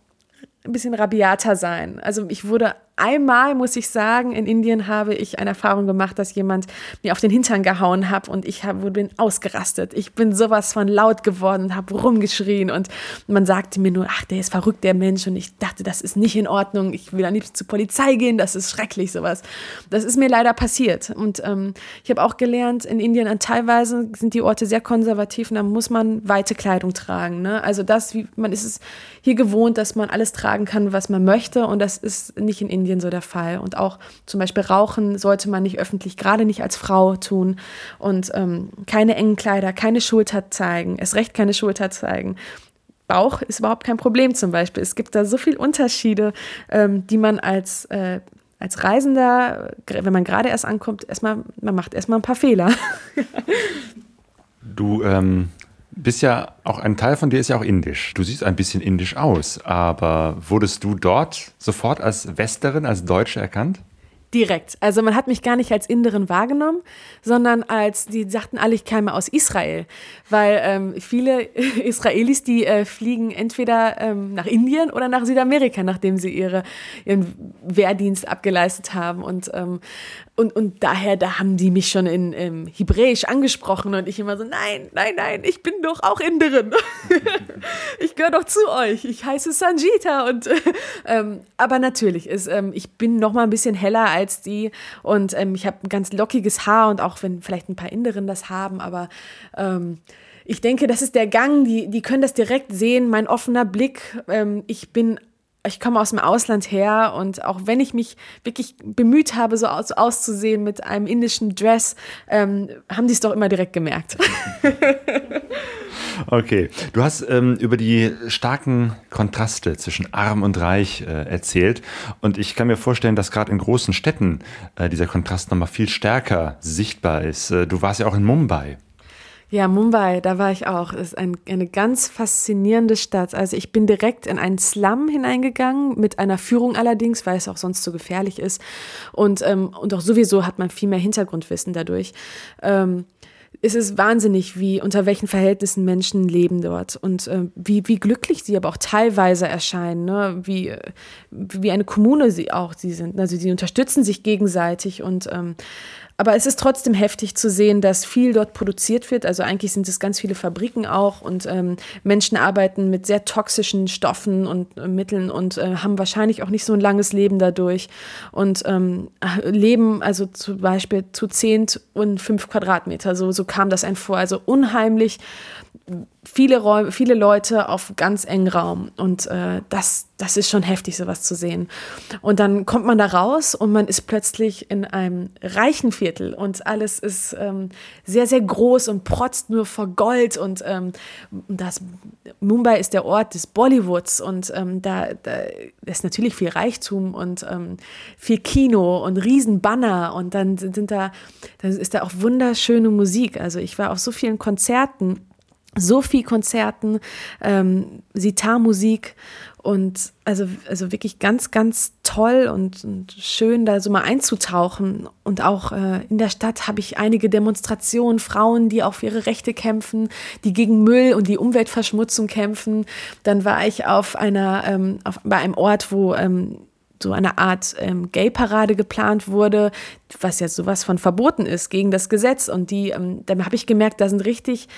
ein bisschen rabiater sein. Also ich wurde einmal, muss ich sagen, in Indien habe ich eine Erfahrung gemacht, dass jemand mir auf den Hintern gehauen hat und ich hab, bin ausgerastet. Ich bin sowas von laut geworden und habe rumgeschrien und man sagte mir nur, ach, der ist verrückt, der Mensch. Und ich dachte, das ist nicht in Ordnung. Ich will am liebsten zur Polizei gehen. Das ist schrecklich, sowas. Das ist mir leider passiert. Und ähm, ich habe auch gelernt, in Indien an teilweise sind die Orte sehr konservativ und da muss man weite Kleidung tragen. Ne? Also das, wie man ist es hier gewohnt, dass man alles tragen kann, was man möchte. Und das ist nicht in Indien Indien so der Fall. Und auch zum Beispiel Rauchen sollte man nicht öffentlich, gerade nicht als Frau tun. Und ähm, keine engen Kleider, keine Schulter zeigen, es recht keine Schulter zeigen. Bauch ist überhaupt kein Problem zum Beispiel. Es gibt da so viele Unterschiede, ähm, die man als, äh, als Reisender, wenn man gerade erst ankommt, erstmal, man macht erstmal ein paar Fehler. du ähm, bist ja auch ein Teil von dir ist ja auch indisch. Du siehst ein bisschen indisch aus, aber wurdest du dort sofort als Westerin, als Deutsche erkannt? Direkt. Also man hat mich gar nicht als Inderin wahrgenommen, sondern als, die sagten alle, ich käme aus Israel. Weil ähm, viele Israelis, die äh, fliegen entweder ähm, nach Indien oder nach Südamerika, nachdem sie ihre, ihren Wehrdienst abgeleistet haben. Und ähm, und, und daher, da haben die mich schon in ähm, Hebräisch angesprochen und ich immer so, nein, nein, nein, ich bin doch auch Inderin. ich gehöre doch zu euch. Ich heiße Sanjita. Und, ähm, aber natürlich, ist, ähm, ich bin noch mal ein bisschen heller als die und ähm, ich habe ein ganz lockiges Haar und auch wenn vielleicht ein paar Inderinnen das haben, aber ähm, ich denke, das ist der Gang, die, die können das direkt sehen, mein offener Blick. Ähm, ich bin ich komme aus dem Ausland her und auch wenn ich mich wirklich bemüht habe, so aus, auszusehen mit einem indischen Dress, ähm, haben die es doch immer direkt gemerkt. okay, du hast ähm, über die starken Kontraste zwischen arm und reich äh, erzählt und ich kann mir vorstellen, dass gerade in großen Städten äh, dieser Kontrast nochmal viel stärker sichtbar ist. Äh, du warst ja auch in Mumbai. Ja, Mumbai, da war ich auch. Das ist ein, eine ganz faszinierende Stadt. Also ich bin direkt in einen Slum hineingegangen, mit einer Führung allerdings, weil es auch sonst so gefährlich ist. Und, ähm, und auch sowieso hat man viel mehr Hintergrundwissen dadurch. Ähm, es ist wahnsinnig, wie unter welchen Verhältnissen Menschen leben dort und äh, wie, wie glücklich sie aber auch teilweise erscheinen, ne? wie, wie eine Kommune sie auch sie sind. Also sie unterstützen sich gegenseitig und ähm, aber es ist trotzdem heftig zu sehen, dass viel dort produziert wird. Also eigentlich sind es ganz viele Fabriken auch und ähm, Menschen arbeiten mit sehr toxischen Stoffen und äh, Mitteln und äh, haben wahrscheinlich auch nicht so ein langes Leben dadurch und ähm, leben also zum Beispiel zu zehn und fünf Quadratmeter. So, so kam das ein vor. Also unheimlich viele, Räume, viele Leute auf ganz engen Raum. Und äh, das, das ist schon heftig, sowas zu sehen. Und dann kommt man da raus und man ist plötzlich in einem reichen Viertel und alles ist ähm, sehr, sehr groß und protzt nur vor Gold. Und ähm, das Mumbai ist der Ort des Bollywoods und ähm, da, da ist natürlich viel Reichtum und ähm, viel Kino und Riesenbanner. Und dann sind da, dann ist da auch wunderschöne Musik. Also ich war auf so vielen Konzerten Sophie-Konzerten, ähm, Sitar-Musik und also, also wirklich ganz, ganz toll und, und, schön, da so mal einzutauchen. Und auch äh, in der Stadt habe ich einige Demonstrationen, Frauen, die auch für ihre Rechte kämpfen, die gegen Müll und die Umweltverschmutzung kämpfen. Dann war ich auf einer, ähm, auf, bei einem Ort, wo ähm, so eine Art ähm, Gay-Parade geplant wurde, was ja sowas von verboten ist gegen das Gesetz. Und die, ähm, dann habe ich gemerkt, da sind richtig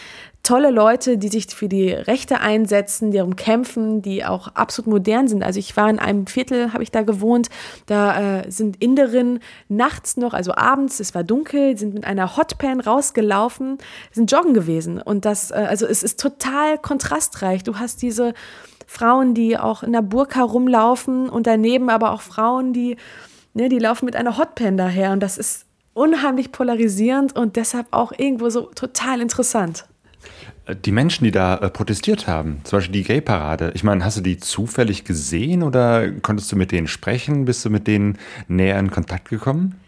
tolle Leute, die sich für die Rechte einsetzen, die darum kämpfen, die auch absolut modern sind. Also ich war in einem Viertel, habe ich da gewohnt, da äh, sind Inderinnen nachts noch, also abends, es war dunkel, sind mit einer Hotpan rausgelaufen, sind joggen gewesen. Und das, äh, also es ist total kontrastreich. Du hast diese Frauen, die auch in der Burka rumlaufen und daneben aber auch Frauen, die, ne, die laufen mit einer Hotpan daher. Und das ist unheimlich polarisierend und deshalb auch irgendwo so total interessant die Menschen, die da äh, protestiert haben, zum Beispiel die Gay-Parade, ich meine, hast du die zufällig gesehen oder konntest du mit denen sprechen? Bist du mit denen näher in Kontakt gekommen?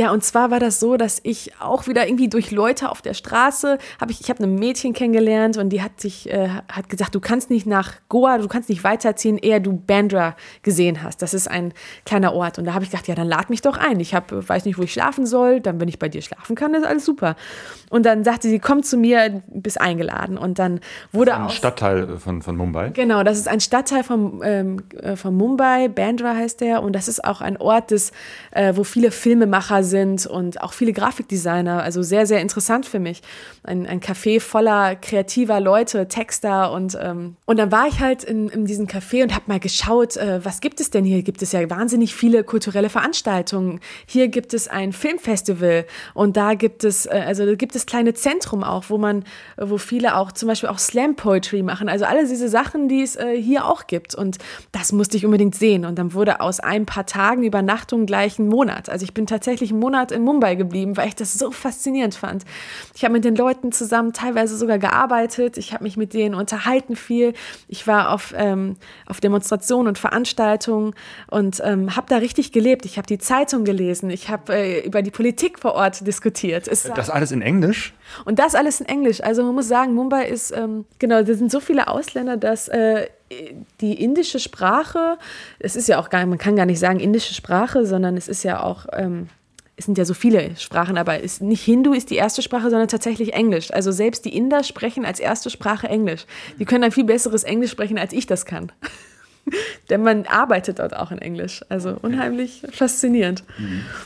Ja, und zwar war das so, dass ich auch wieder irgendwie durch Leute auf der Straße habe ich, ich habe ein Mädchen kennengelernt und die hat sich, äh, hat gesagt, du kannst nicht nach Goa, du kannst nicht weiterziehen, eher du Bandra gesehen hast. Das ist ein kleiner Ort. Und da habe ich gedacht, ja, dann lad mich doch ein. Ich hab, weiß nicht, wo ich schlafen soll. Dann, wenn ich bei dir schlafen kann, ist alles super. Und dann sagte sie, komm zu mir, bist eingeladen. Und dann wurde ein Stadtteil von, von Mumbai. Genau, das ist ein Stadtteil von, ähm, äh, von Mumbai. Bandra heißt der. Und das ist auch ein Ort, des, äh, wo viele Filmemacher sind und auch viele Grafikdesigner. Also sehr, sehr interessant für mich. Ein, ein Café voller kreativer Leute, Texter und, ähm, und dann war ich halt in, in diesem Café und habe mal geschaut, äh, was gibt es denn hier? Gibt es ja wahnsinnig viele kulturelle Veranstaltungen. Hier gibt es ein Filmfestival und da gibt es, äh, also da gibt es kleine Zentrum auch, wo man, wo viele auch zum Beispiel auch Slam Poetry machen. Also alle diese Sachen, die es äh, hier auch gibt. Und das musste ich unbedingt sehen. Und dann wurde aus ein paar Tagen Übernachtung gleich ein Monat. Also ich bin tatsächlich einen Monat in Mumbai geblieben, weil ich das so faszinierend fand. Ich habe mit den Leuten zusammen teilweise sogar gearbeitet. Ich habe mich mit denen unterhalten viel. Ich war auf, ähm, auf Demonstrationen und Veranstaltungen und ähm, habe da richtig gelebt. Ich habe die Zeitung gelesen. Ich habe äh, über die Politik vor Ort diskutiert. Es das alles in Englisch? Und das alles in Englisch. Also man muss sagen, Mumbai ist, ähm, genau, da sind so viele Ausländer, dass äh, die indische Sprache, es ist ja auch gar, man kann gar nicht sagen indische Sprache, sondern es ist ja auch, ähm, es sind ja so viele Sprachen, aber ist, nicht Hindu ist die erste Sprache, sondern tatsächlich Englisch. Also selbst die Inder sprechen als erste Sprache Englisch. Die können ein viel besseres Englisch sprechen, als ich das kann. Denn man arbeitet dort auch in Englisch. Also unheimlich faszinierend.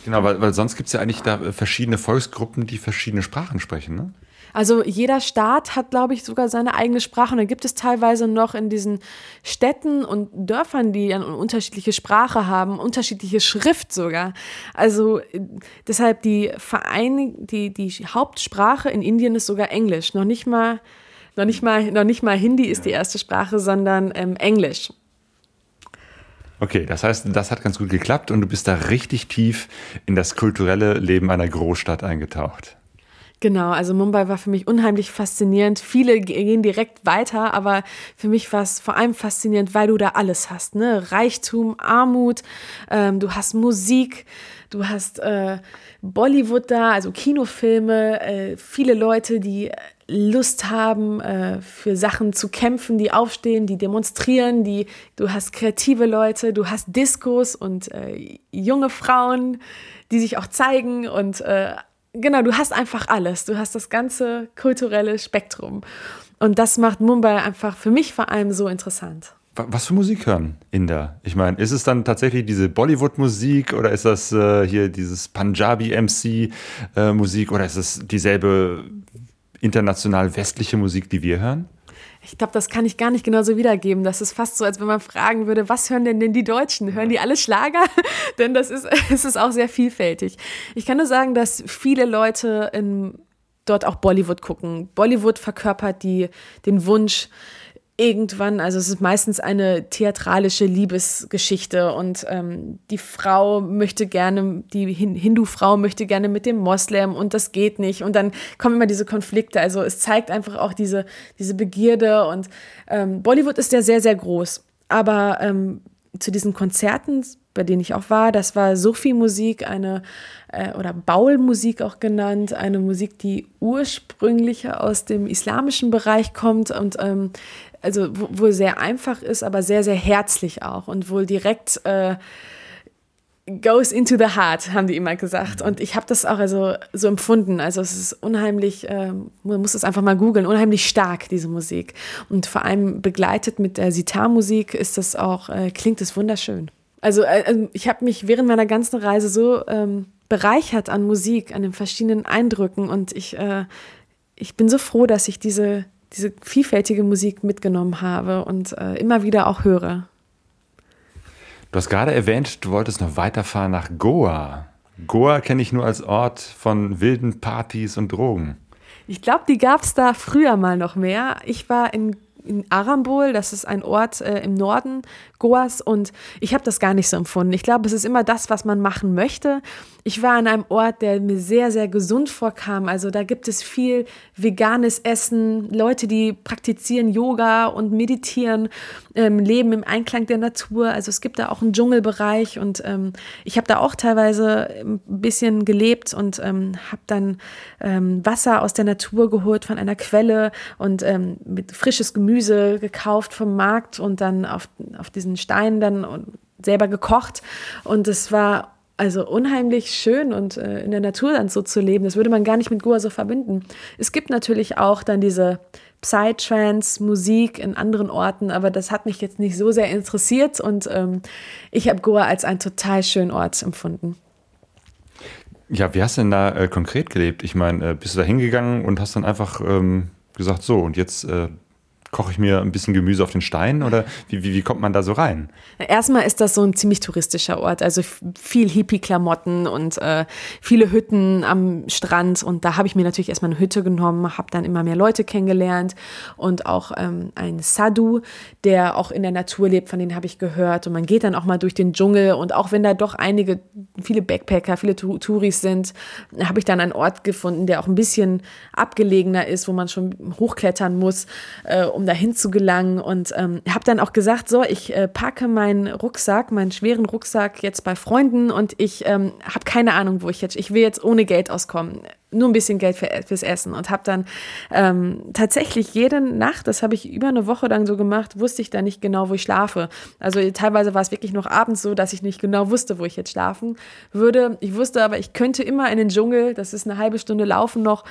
Genau, weil, weil sonst gibt es ja eigentlich da verschiedene Volksgruppen, die verschiedene Sprachen sprechen, ne? Also jeder Staat hat, glaube ich, sogar seine eigene Sprache. Und da gibt es teilweise noch in diesen Städten und Dörfern, die eine unterschiedliche Sprache haben, unterschiedliche Schrift sogar. Also deshalb die Verein, die, die Hauptsprache in Indien ist sogar Englisch. Noch nicht mal, noch nicht mal, noch nicht mal Hindi ist die erste Sprache, sondern ähm, Englisch. Okay, das heißt, das hat ganz gut geklappt und du bist da richtig tief in das kulturelle Leben einer Großstadt eingetaucht. Genau, also Mumbai war für mich unheimlich faszinierend. Viele gehen direkt weiter, aber für mich war es vor allem faszinierend, weil du da alles hast. Ne? Reichtum, Armut, ähm, du hast Musik, du hast äh, Bollywood da, also Kinofilme, äh, viele Leute, die Lust haben, äh, für Sachen zu kämpfen, die aufstehen, die demonstrieren, die, du hast kreative Leute, du hast Diskos und äh, junge Frauen, die sich auch zeigen und äh, genau, du hast einfach alles. Du hast das ganze kulturelle Spektrum. Und das macht Mumbai einfach für mich vor allem so interessant. Was für Musik hören Inder? Ich meine, ist es dann tatsächlich diese Bollywood-Musik oder ist das hier dieses Punjabi-MC-Musik oder ist es dieselbe international westliche Musik, die wir hören? Ich glaube, das kann ich gar nicht genau so wiedergeben. Das ist fast so, als wenn man fragen würde, was hören denn, denn die Deutschen? Hören die alle Schlager? denn das ist, es ist auch sehr vielfältig. Ich kann nur sagen, dass viele Leute in, dort auch Bollywood gucken. Bollywood verkörpert die, den Wunsch, irgendwann, also es ist meistens eine theatralische Liebesgeschichte und ähm, die Frau möchte gerne, die Hindu-Frau möchte gerne mit dem Moslem und das geht nicht und dann kommen immer diese Konflikte. Also es zeigt einfach auch diese, diese Begierde und ähm, Bollywood ist ja sehr, sehr groß. Aber ähm, zu diesen Konzerten, bei denen ich auch war, das war Sufi-Musik, eine äh, oder Baul-Musik auch genannt, eine Musik, die ursprünglich aus dem islamischen Bereich kommt und ähm, also wohl sehr einfach ist, aber sehr, sehr herzlich auch und wohl direkt äh, goes into the heart, haben die immer gesagt. Und ich habe das auch also so empfunden. Also es ist unheimlich, äh, man muss es einfach mal googeln, unheimlich stark, diese Musik. Und vor allem begleitet mit der Sitar-Musik ist das auch, äh, klingt es wunderschön. Also äh, ich habe mich während meiner ganzen Reise so ähm, bereichert an Musik, an den verschiedenen Eindrücken und ich, äh, ich bin so froh, dass ich diese diese vielfältige Musik mitgenommen habe und äh, immer wieder auch höre. Du hast gerade erwähnt, du wolltest noch weiterfahren nach Goa. Goa kenne ich nur als Ort von wilden Partys und Drogen. Ich glaube, die gab es da früher mal noch mehr. Ich war in in Arambol, das ist ein Ort äh, im Norden Goas und ich habe das gar nicht so empfunden. Ich glaube, es ist immer das, was man machen möchte. Ich war an einem Ort, der mir sehr, sehr gesund vorkam. Also da gibt es viel veganes Essen, Leute, die praktizieren Yoga und meditieren, ähm, leben im Einklang der Natur. Also es gibt da auch einen Dschungelbereich und ähm, ich habe da auch teilweise ein bisschen gelebt und ähm, habe dann ähm, Wasser aus der Natur geholt von einer Quelle und ähm, mit frisches Gemüse gekauft vom Markt und dann auf, auf diesen Steinen dann selber gekocht. Und es war also unheimlich schön und äh, in der Natur dann so zu leben. Das würde man gar nicht mit Goa so verbinden. Es gibt natürlich auch dann diese Psytrance-Musik in anderen Orten, aber das hat mich jetzt nicht so sehr interessiert und ähm, ich habe Goa als einen total schönen Ort empfunden. Ja, wie hast du denn da äh, konkret gelebt? Ich meine, äh, bist du da hingegangen und hast dann einfach ähm, gesagt, so, und jetzt äh, koche ich mir ein bisschen Gemüse auf den Stein oder wie, wie, wie kommt man da so rein? Erstmal ist das so ein ziemlich touristischer Ort, also viel Hippie-Klamotten und äh, viele Hütten am Strand und da habe ich mir natürlich erstmal eine Hütte genommen, habe dann immer mehr Leute kennengelernt und auch ähm, ein Sadhu, der auch in der Natur lebt, von denen habe ich gehört und man geht dann auch mal durch den Dschungel und auch wenn da doch einige, viele Backpacker, viele Touris sind, habe ich dann einen Ort gefunden, der auch ein bisschen abgelegener ist, wo man schon hochklettern muss, äh, um dahin zu gelangen. Und ähm, habe dann auch gesagt, so, ich äh, packe meinen Rucksack, meinen schweren Rucksack jetzt bei Freunden und ich ähm, habe keine Ahnung, wo ich jetzt, ich will jetzt ohne Geld auskommen nur ein bisschen Geld für, fürs Essen und habe dann ähm, tatsächlich jede Nacht, das habe ich über eine Woche lang so gemacht, wusste ich dann nicht genau, wo ich schlafe. Also teilweise war es wirklich noch abends so, dass ich nicht genau wusste, wo ich jetzt schlafen würde. Ich wusste aber, ich könnte immer in den Dschungel, das ist eine halbe Stunde laufen noch,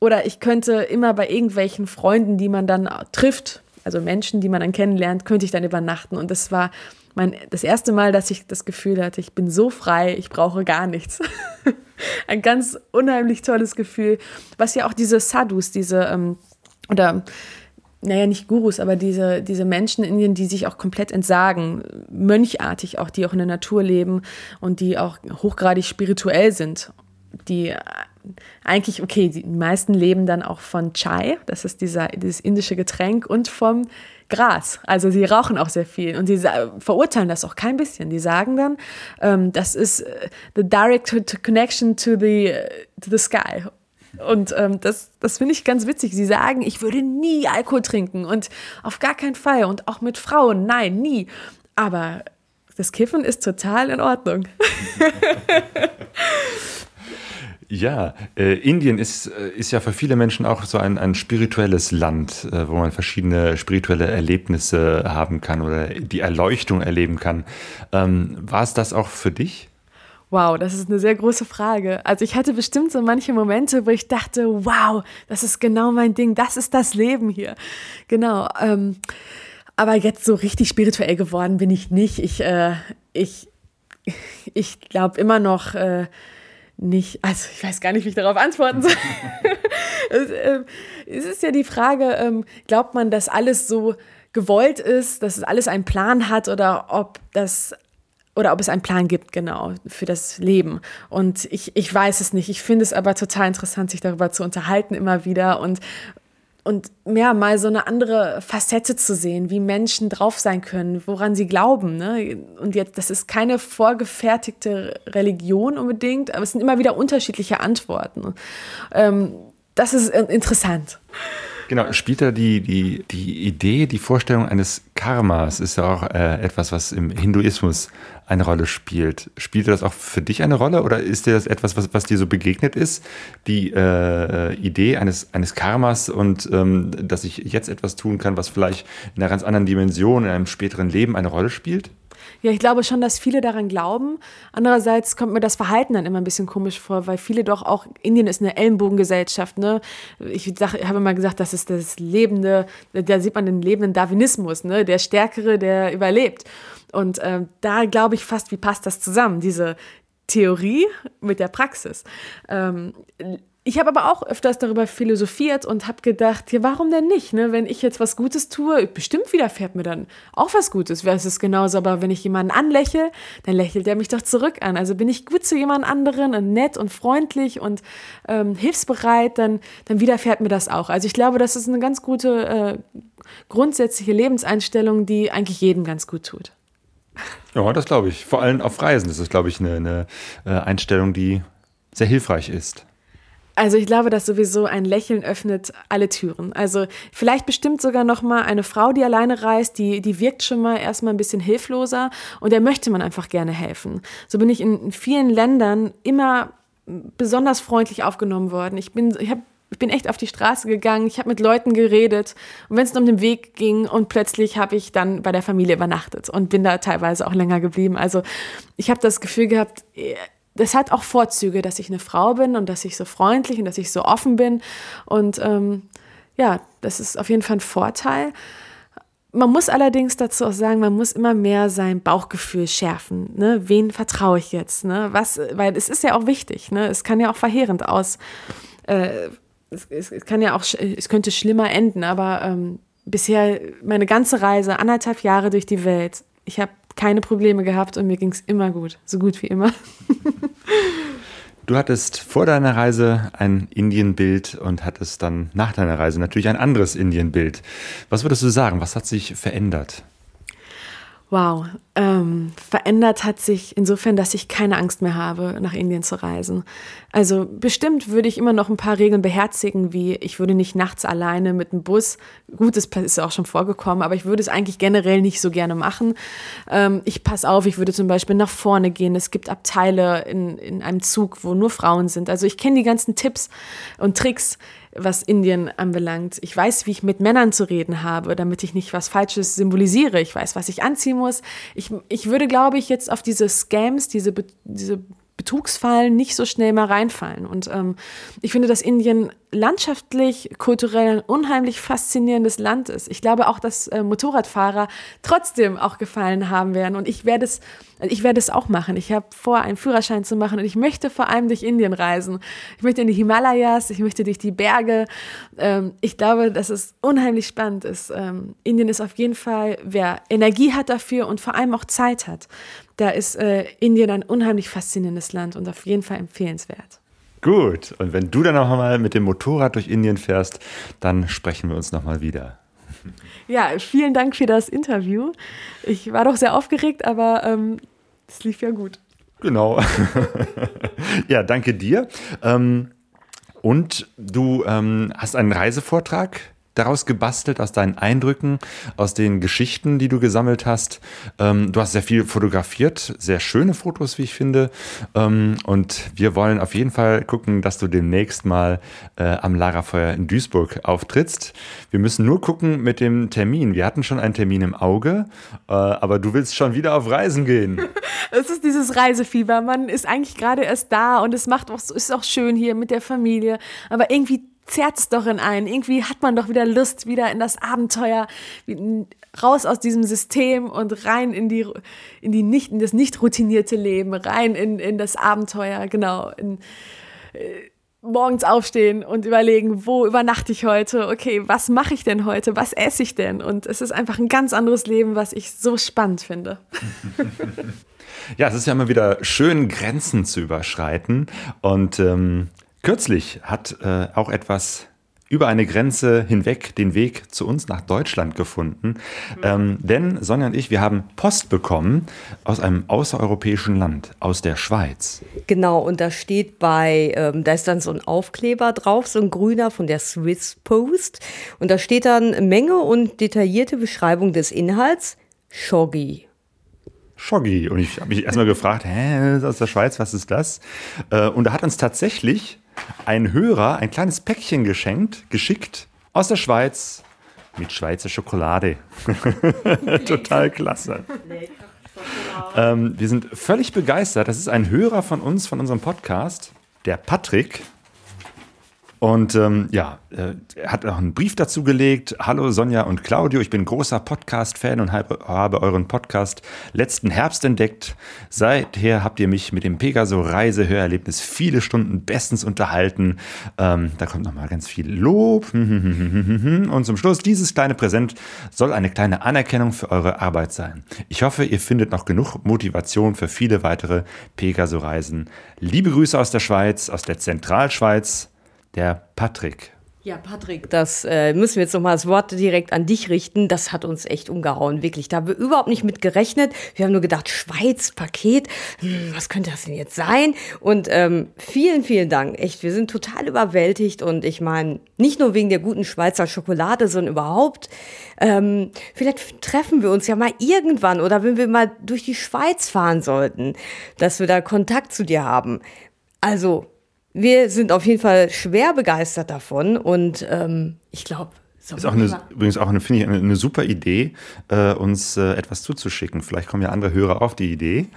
oder ich könnte immer bei irgendwelchen Freunden, die man dann trifft, also Menschen, die man dann kennenlernt, könnte ich dann übernachten. Und das war mein, das erste Mal, dass ich das Gefühl hatte, ich bin so frei, ich brauche gar nichts. Ein ganz unheimlich tolles Gefühl, was ja auch diese Sadhus, diese, ähm, oder naja, nicht Gurus, aber diese, diese Menschen in Indien, die sich auch komplett entsagen, mönchartig auch, die auch in der Natur leben und die auch hochgradig spirituell sind, die eigentlich, okay, die meisten leben dann auch von Chai, das ist dieser, dieses indische Getränk, und vom Gras. Also sie rauchen auch sehr viel und sie verurteilen das auch kein bisschen. Die sagen dann, ähm, das ist äh, the direct connection to the, to the sky. Und ähm, das, das finde ich ganz witzig. Sie sagen, ich würde nie Alkohol trinken und auf gar keinen Fall und auch mit Frauen, nein, nie. Aber das Kiffen ist total in Ordnung. Ja, äh, Indien ist, äh, ist ja für viele Menschen auch so ein, ein spirituelles Land, äh, wo man verschiedene spirituelle Erlebnisse haben kann oder die Erleuchtung erleben kann. Ähm, war es das auch für dich? Wow, das ist eine sehr große Frage. Also ich hatte bestimmt so manche Momente, wo ich dachte, wow, das ist genau mein Ding, das ist das Leben hier. Genau. Ähm, aber jetzt so richtig spirituell geworden bin ich nicht. Ich, äh, ich, ich glaube immer noch. Äh, nicht, also ich weiß gar nicht, wie ich darauf antworten soll. es, äh, es, ist ja die Frage, ähm, glaubt man, dass alles so gewollt ist, dass es alles einen Plan hat oder ob das oder ob es einen Plan gibt, genau, für das Leben. Und ich, ich weiß es nicht. Ich finde es aber total interessant, sich darüber zu unterhalten immer wieder und und ja, mal so eine andere Facette zu sehen, wie Menschen drauf sein können, woran sie glauben. Ne? Und jetzt, das ist keine vorgefertigte Religion unbedingt, aber es sind immer wieder unterschiedliche Antworten. Ähm, das ist interessant. Genau, spielt da die, die, die Idee, die Vorstellung eines Karmas ist ja auch äh, etwas, was im Hinduismus eine Rolle spielt. Spielt das auch für dich eine Rolle oder ist dir das etwas, was, was dir so begegnet ist? Die äh, Idee eines, eines Karmas und ähm, dass ich jetzt etwas tun kann, was vielleicht in einer ganz anderen Dimension, in einem späteren Leben eine Rolle spielt? Ja, ich glaube schon, dass viele daran glauben. Andererseits kommt mir das Verhalten dann immer ein bisschen komisch vor, weil viele doch auch, Indien ist eine Ellenbogengesellschaft, ne? Ich habe immer gesagt, das ist das lebende, da sieht man den lebenden Darwinismus, ne? Der Stärkere, der überlebt. Und äh, da glaube ich fast, wie passt das zusammen, diese Theorie mit der Praxis. Ähm, ich habe aber auch öfters darüber philosophiert und habe gedacht, ja, warum denn nicht? Ne? Wenn ich jetzt was Gutes tue, bestimmt widerfährt mir dann auch was Gutes. Wäre es genauso, aber wenn ich jemanden anlächle, dann lächelt er mich doch zurück an. Also bin ich gut zu jemand anderen und nett und freundlich und ähm, hilfsbereit, dann, dann widerfährt mir das auch. Also ich glaube, das ist eine ganz gute äh, grundsätzliche Lebenseinstellung, die eigentlich jedem ganz gut tut. Ja, das glaube ich. Vor allem auf Reisen ist es, glaube ich, eine, eine äh, Einstellung, die sehr hilfreich ist. Also ich glaube, dass sowieso ein Lächeln öffnet alle Türen. Also vielleicht bestimmt sogar noch mal eine Frau, die alleine reist, die die wirkt schon mal erstmal ein bisschen hilfloser und der möchte man einfach gerne helfen. So bin ich in vielen Ländern immer besonders freundlich aufgenommen worden. Ich bin ich habe ich bin echt auf die Straße gegangen, ich habe mit Leuten geredet und wenn es um den Weg ging und plötzlich habe ich dann bei der Familie übernachtet und bin da teilweise auch länger geblieben. Also ich habe das Gefühl gehabt, das hat auch Vorzüge, dass ich eine Frau bin und dass ich so freundlich und dass ich so offen bin. Und ähm, ja, das ist auf jeden Fall ein Vorteil. Man muss allerdings dazu auch sagen, man muss immer mehr sein Bauchgefühl schärfen. Ne? Wen vertraue ich jetzt? Ne? Was, weil es ist ja auch wichtig. Ne? Es kann ja auch verheerend aus. Äh, es, es, kann ja auch, es könnte schlimmer enden, aber ähm, bisher meine ganze Reise, anderthalb Jahre durch die Welt. Ich habe keine Probleme gehabt und mir ging es immer gut, so gut wie immer. Du hattest vor deiner Reise ein Indienbild und hattest dann nach deiner Reise natürlich ein anderes Indienbild. Was würdest du sagen? Was hat sich verändert? Wow, ähm, verändert hat sich insofern, dass ich keine Angst mehr habe, nach Indien zu reisen. Also bestimmt würde ich immer noch ein paar Regeln beherzigen, wie ich würde nicht nachts alleine mit dem Bus, gut, das ist auch schon vorgekommen, aber ich würde es eigentlich generell nicht so gerne machen. Ähm, ich passe auf, ich würde zum Beispiel nach vorne gehen. Es gibt Abteile in, in einem Zug, wo nur Frauen sind. Also ich kenne die ganzen Tipps und Tricks, was Indien anbelangt. Ich weiß, wie ich mit Männern zu reden habe, damit ich nicht was Falsches symbolisiere. Ich weiß, was ich anziehen muss. Ich, ich würde, glaube ich, jetzt auf diese Scams, diese, diese Betrugsfallen nicht so schnell mal reinfallen. Und ähm, ich finde, dass Indien landschaftlich, kulturell ein unheimlich faszinierendes Land ist. Ich glaube auch, dass äh, Motorradfahrer trotzdem auch gefallen haben werden. Und ich werde es, ich werde es auch machen. Ich habe vor, einen Führerschein zu machen und ich möchte vor allem durch Indien reisen. Ich möchte in die Himalayas, ich möchte durch die Berge. Ähm, ich glaube, dass es unheimlich spannend ist. Ähm, Indien ist auf jeden Fall, wer Energie hat dafür und vor allem auch Zeit hat, da ist äh, Indien ein unheimlich faszinierendes Land und auf jeden Fall empfehlenswert. Gut, und wenn du dann noch mal mit dem Motorrad durch Indien fährst, dann sprechen wir uns noch mal wieder. Ja, vielen Dank für das Interview. Ich war doch sehr aufgeregt, aber ähm, es lief ja gut. Genau. ja, danke dir. Ähm, und du ähm, hast einen Reisevortrag daraus gebastelt, aus deinen Eindrücken, aus den Geschichten, die du gesammelt hast. Ähm, du hast sehr viel fotografiert, sehr schöne Fotos, wie ich finde. Ähm, und wir wollen auf jeden Fall gucken, dass du demnächst mal äh, am Lagerfeuer in Duisburg auftrittst. Wir müssen nur gucken mit dem Termin. Wir hatten schon einen Termin im Auge, äh, aber du willst schon wieder auf Reisen gehen. Es ist dieses Reisefieber. Man ist eigentlich gerade erst da und es macht auch, ist auch schön hier mit der Familie. Aber irgendwie zerrt es doch in einen. Irgendwie hat man doch wieder Lust, wieder in das Abenteuer, raus aus diesem System und rein in die, in die nicht, in das nicht routinierte Leben, rein in, in das Abenteuer, genau. In, äh, morgens aufstehen und überlegen, wo übernachte ich heute? Okay, was mache ich denn heute? Was esse ich denn? Und es ist einfach ein ganz anderes Leben, was ich so spannend finde. ja, es ist ja immer wieder schön, Grenzen zu überschreiten. Und ähm, Kürzlich hat äh, auch etwas über eine Grenze hinweg den Weg zu uns nach Deutschland gefunden. Mhm. Ähm, denn Sonja und ich, wir haben Post bekommen aus einem außereuropäischen Land, aus der Schweiz. Genau, und da steht bei, ähm, da ist dann so ein Aufkleber drauf, so ein grüner von der Swiss Post. Und da steht dann Menge und detaillierte Beschreibung des Inhalts. Shoggy. Shoggy. Und ich habe mich erstmal gefragt, hä, aus der Schweiz, was ist das? Äh, und da hat uns tatsächlich ein Hörer ein kleines Päckchen geschenkt, geschickt aus der Schweiz mit Schweizer Schokolade. Total klasse. Ähm, wir sind völlig begeistert. Das ist ein Hörer von uns, von unserem Podcast, der Patrick. Und ähm, ja, äh, er hat auch einen Brief dazu gelegt. Hallo Sonja und Claudio, ich bin großer Podcast-Fan und habe, habe, euren Podcast letzten Herbst entdeckt. Seither habt ihr mich mit dem Pegaso-Reisehörerlebnis viele Stunden bestens unterhalten. Ähm, da kommt nochmal ganz viel Lob. Und zum Schluss, dieses kleine Präsent soll eine kleine Anerkennung für eure Arbeit sein. Ich hoffe, ihr findet noch genug Motivation für viele weitere Pegaso-Reisen. Liebe Grüße aus der Schweiz, aus der Zentralschweiz der Patrick. Ja, Patrick, das äh, müssen wir jetzt nochmal das Wort direkt an dich richten. Das hat uns echt umgehauen, wirklich. Da haben wir überhaupt nicht mit gerechnet. Wir haben nur gedacht, Schweiz, Paket, hm, was könnte das denn jetzt sein? Und ähm, vielen, vielen Dank. Echt, wir sind total überwältigt. Und ich meine, nicht nur wegen der guten Schweizer Schokolade, sondern überhaupt, ähm, vielleicht treffen wir uns ja mal irgendwann oder wenn wir mal durch die Schweiz fahren sollten, dass wir da Kontakt zu dir haben. Also, wir sind auf jeden Fall schwer begeistert davon und ähm, ich glaube, so ist auch eine, übrigens auch eine, finde ich, eine, eine, super Idee, äh, uns äh, etwas zuzuschicken. Vielleicht kommen ja andere Hörer auf die Idee.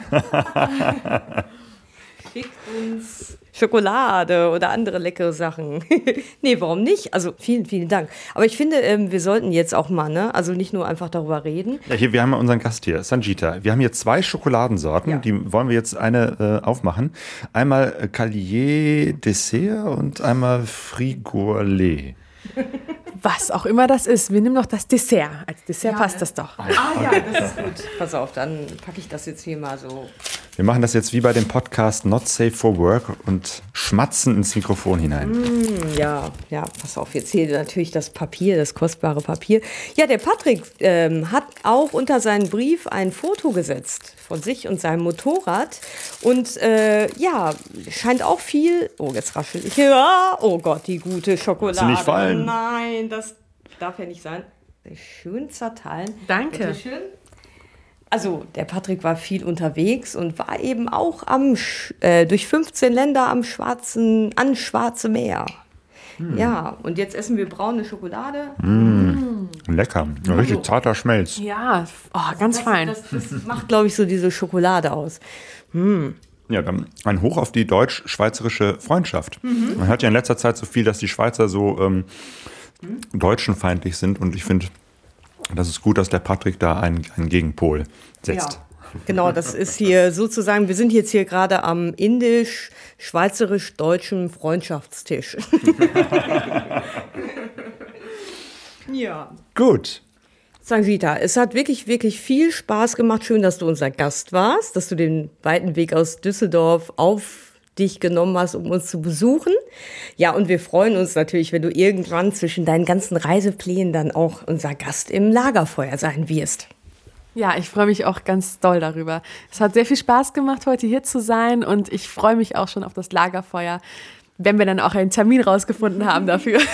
Schickt uns Schokolade oder andere leckere Sachen. nee, warum nicht? Also vielen, vielen Dank. Aber ich finde, ähm, wir sollten jetzt auch mal, ne? Also nicht nur einfach darüber reden. Ja, hier, wir haben unseren Gast hier, Sanjita. Wir haben hier zwei Schokoladensorten, ja. die wollen wir jetzt eine äh, aufmachen. Einmal Calier Dessert und einmal Frigourlet. Was auch immer das ist. Wir nehmen noch das Dessert. Als Dessert passt das doch. Ah ja, das ist gut. Pass auf, dann packe ich das jetzt hier mal so. Wir machen das jetzt wie bei dem Podcast Not Safe for Work und schmatzen ins Mikrofon hinein. Ja, ja, pass auf, jetzt hier natürlich das Papier, das kostbare Papier. Ja, der Patrick ähm, hat auch unter seinen Brief ein Foto gesetzt von sich und seinem Motorrad. Und äh, ja, scheint auch viel. Oh, jetzt raschel ich. Ja, oh Gott, die gute Schokolade. nicht fallen. Nein, das darf ja nicht sein. Schön zerteilen. Danke. Bitteschön. Also, der Patrick war viel unterwegs und war eben auch am, äh, durch 15 Länder am Schwarzen, an Schwarze Meer. Ja, und jetzt essen wir braune Schokolade. Lecker. Ein richtig zarter Schmelz. Ja, oh, ganz fein. Das, das macht, glaube ich, so diese Schokolade aus. Ja, dann ein Hoch auf die deutsch-schweizerische Freundschaft. Man hört ja in letzter Zeit so viel, dass die Schweizer so ähm, deutschenfeindlich sind und ich finde, das ist gut, dass der Patrick da einen, einen Gegenpol setzt. Genau, das ist hier sozusagen, wir sind jetzt hier gerade am indisch-schweizerisch-deutschen Freundschaftstisch. ja. Gut. Sanjita, es hat wirklich, wirklich viel Spaß gemacht. Schön, dass du unser Gast warst, dass du den weiten Weg aus Düsseldorf auf dich genommen hast, um uns zu besuchen. Ja, und wir freuen uns natürlich, wenn du irgendwann zwischen deinen ganzen Reiseplänen dann auch unser Gast im Lagerfeuer sein wirst. Ja, ich freue mich auch ganz doll darüber. Es hat sehr viel Spaß gemacht, heute hier zu sein und ich freue mich auch schon auf das Lagerfeuer, wenn wir dann auch einen Termin rausgefunden haben dafür.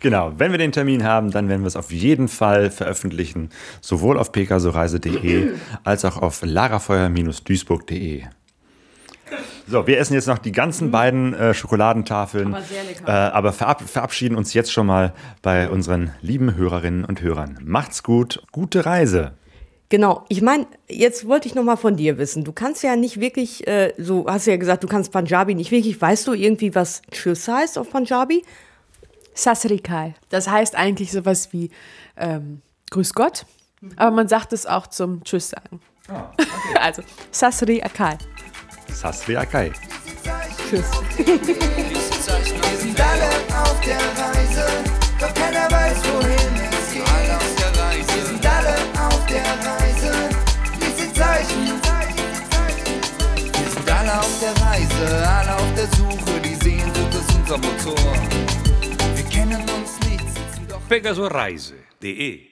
Genau, wenn wir den Termin haben, dann werden wir es auf jeden Fall veröffentlichen, sowohl auf pksoreise.de als auch auf larafeuer-duisburg.de. So, wir essen jetzt noch die ganzen beiden äh, Schokoladentafeln, Aber sehr lecker. Äh, aber verab verabschieden uns jetzt schon mal bei unseren lieben Hörerinnen und Hörern. Macht's gut, gute Reise. Genau, ich meine, jetzt wollte ich noch mal von dir wissen. Du kannst ja nicht wirklich, äh, so hast du ja gesagt, du kannst Punjabi nicht wirklich. Weißt du irgendwie, was Tschüss heißt auf Punjabi? Sasrikal. Das heißt eigentlich sowas wie ähm, Grüß Gott, aber man sagt es auch zum Tschüss sagen. Also Sasri Akal. Sasri Akai. Tschüss. Wir sind alle auf der Reise, doch keiner weiß, wohin es geht. Alle auf der Reise. Wir sind alle auf der Reise, diese Zeichen. Wir sind alle auf der Reise, alle auf der Suche, die Sehnsucht ist unser Motor. Wir kennen uns nicht, sitzen doch pegasoreise.de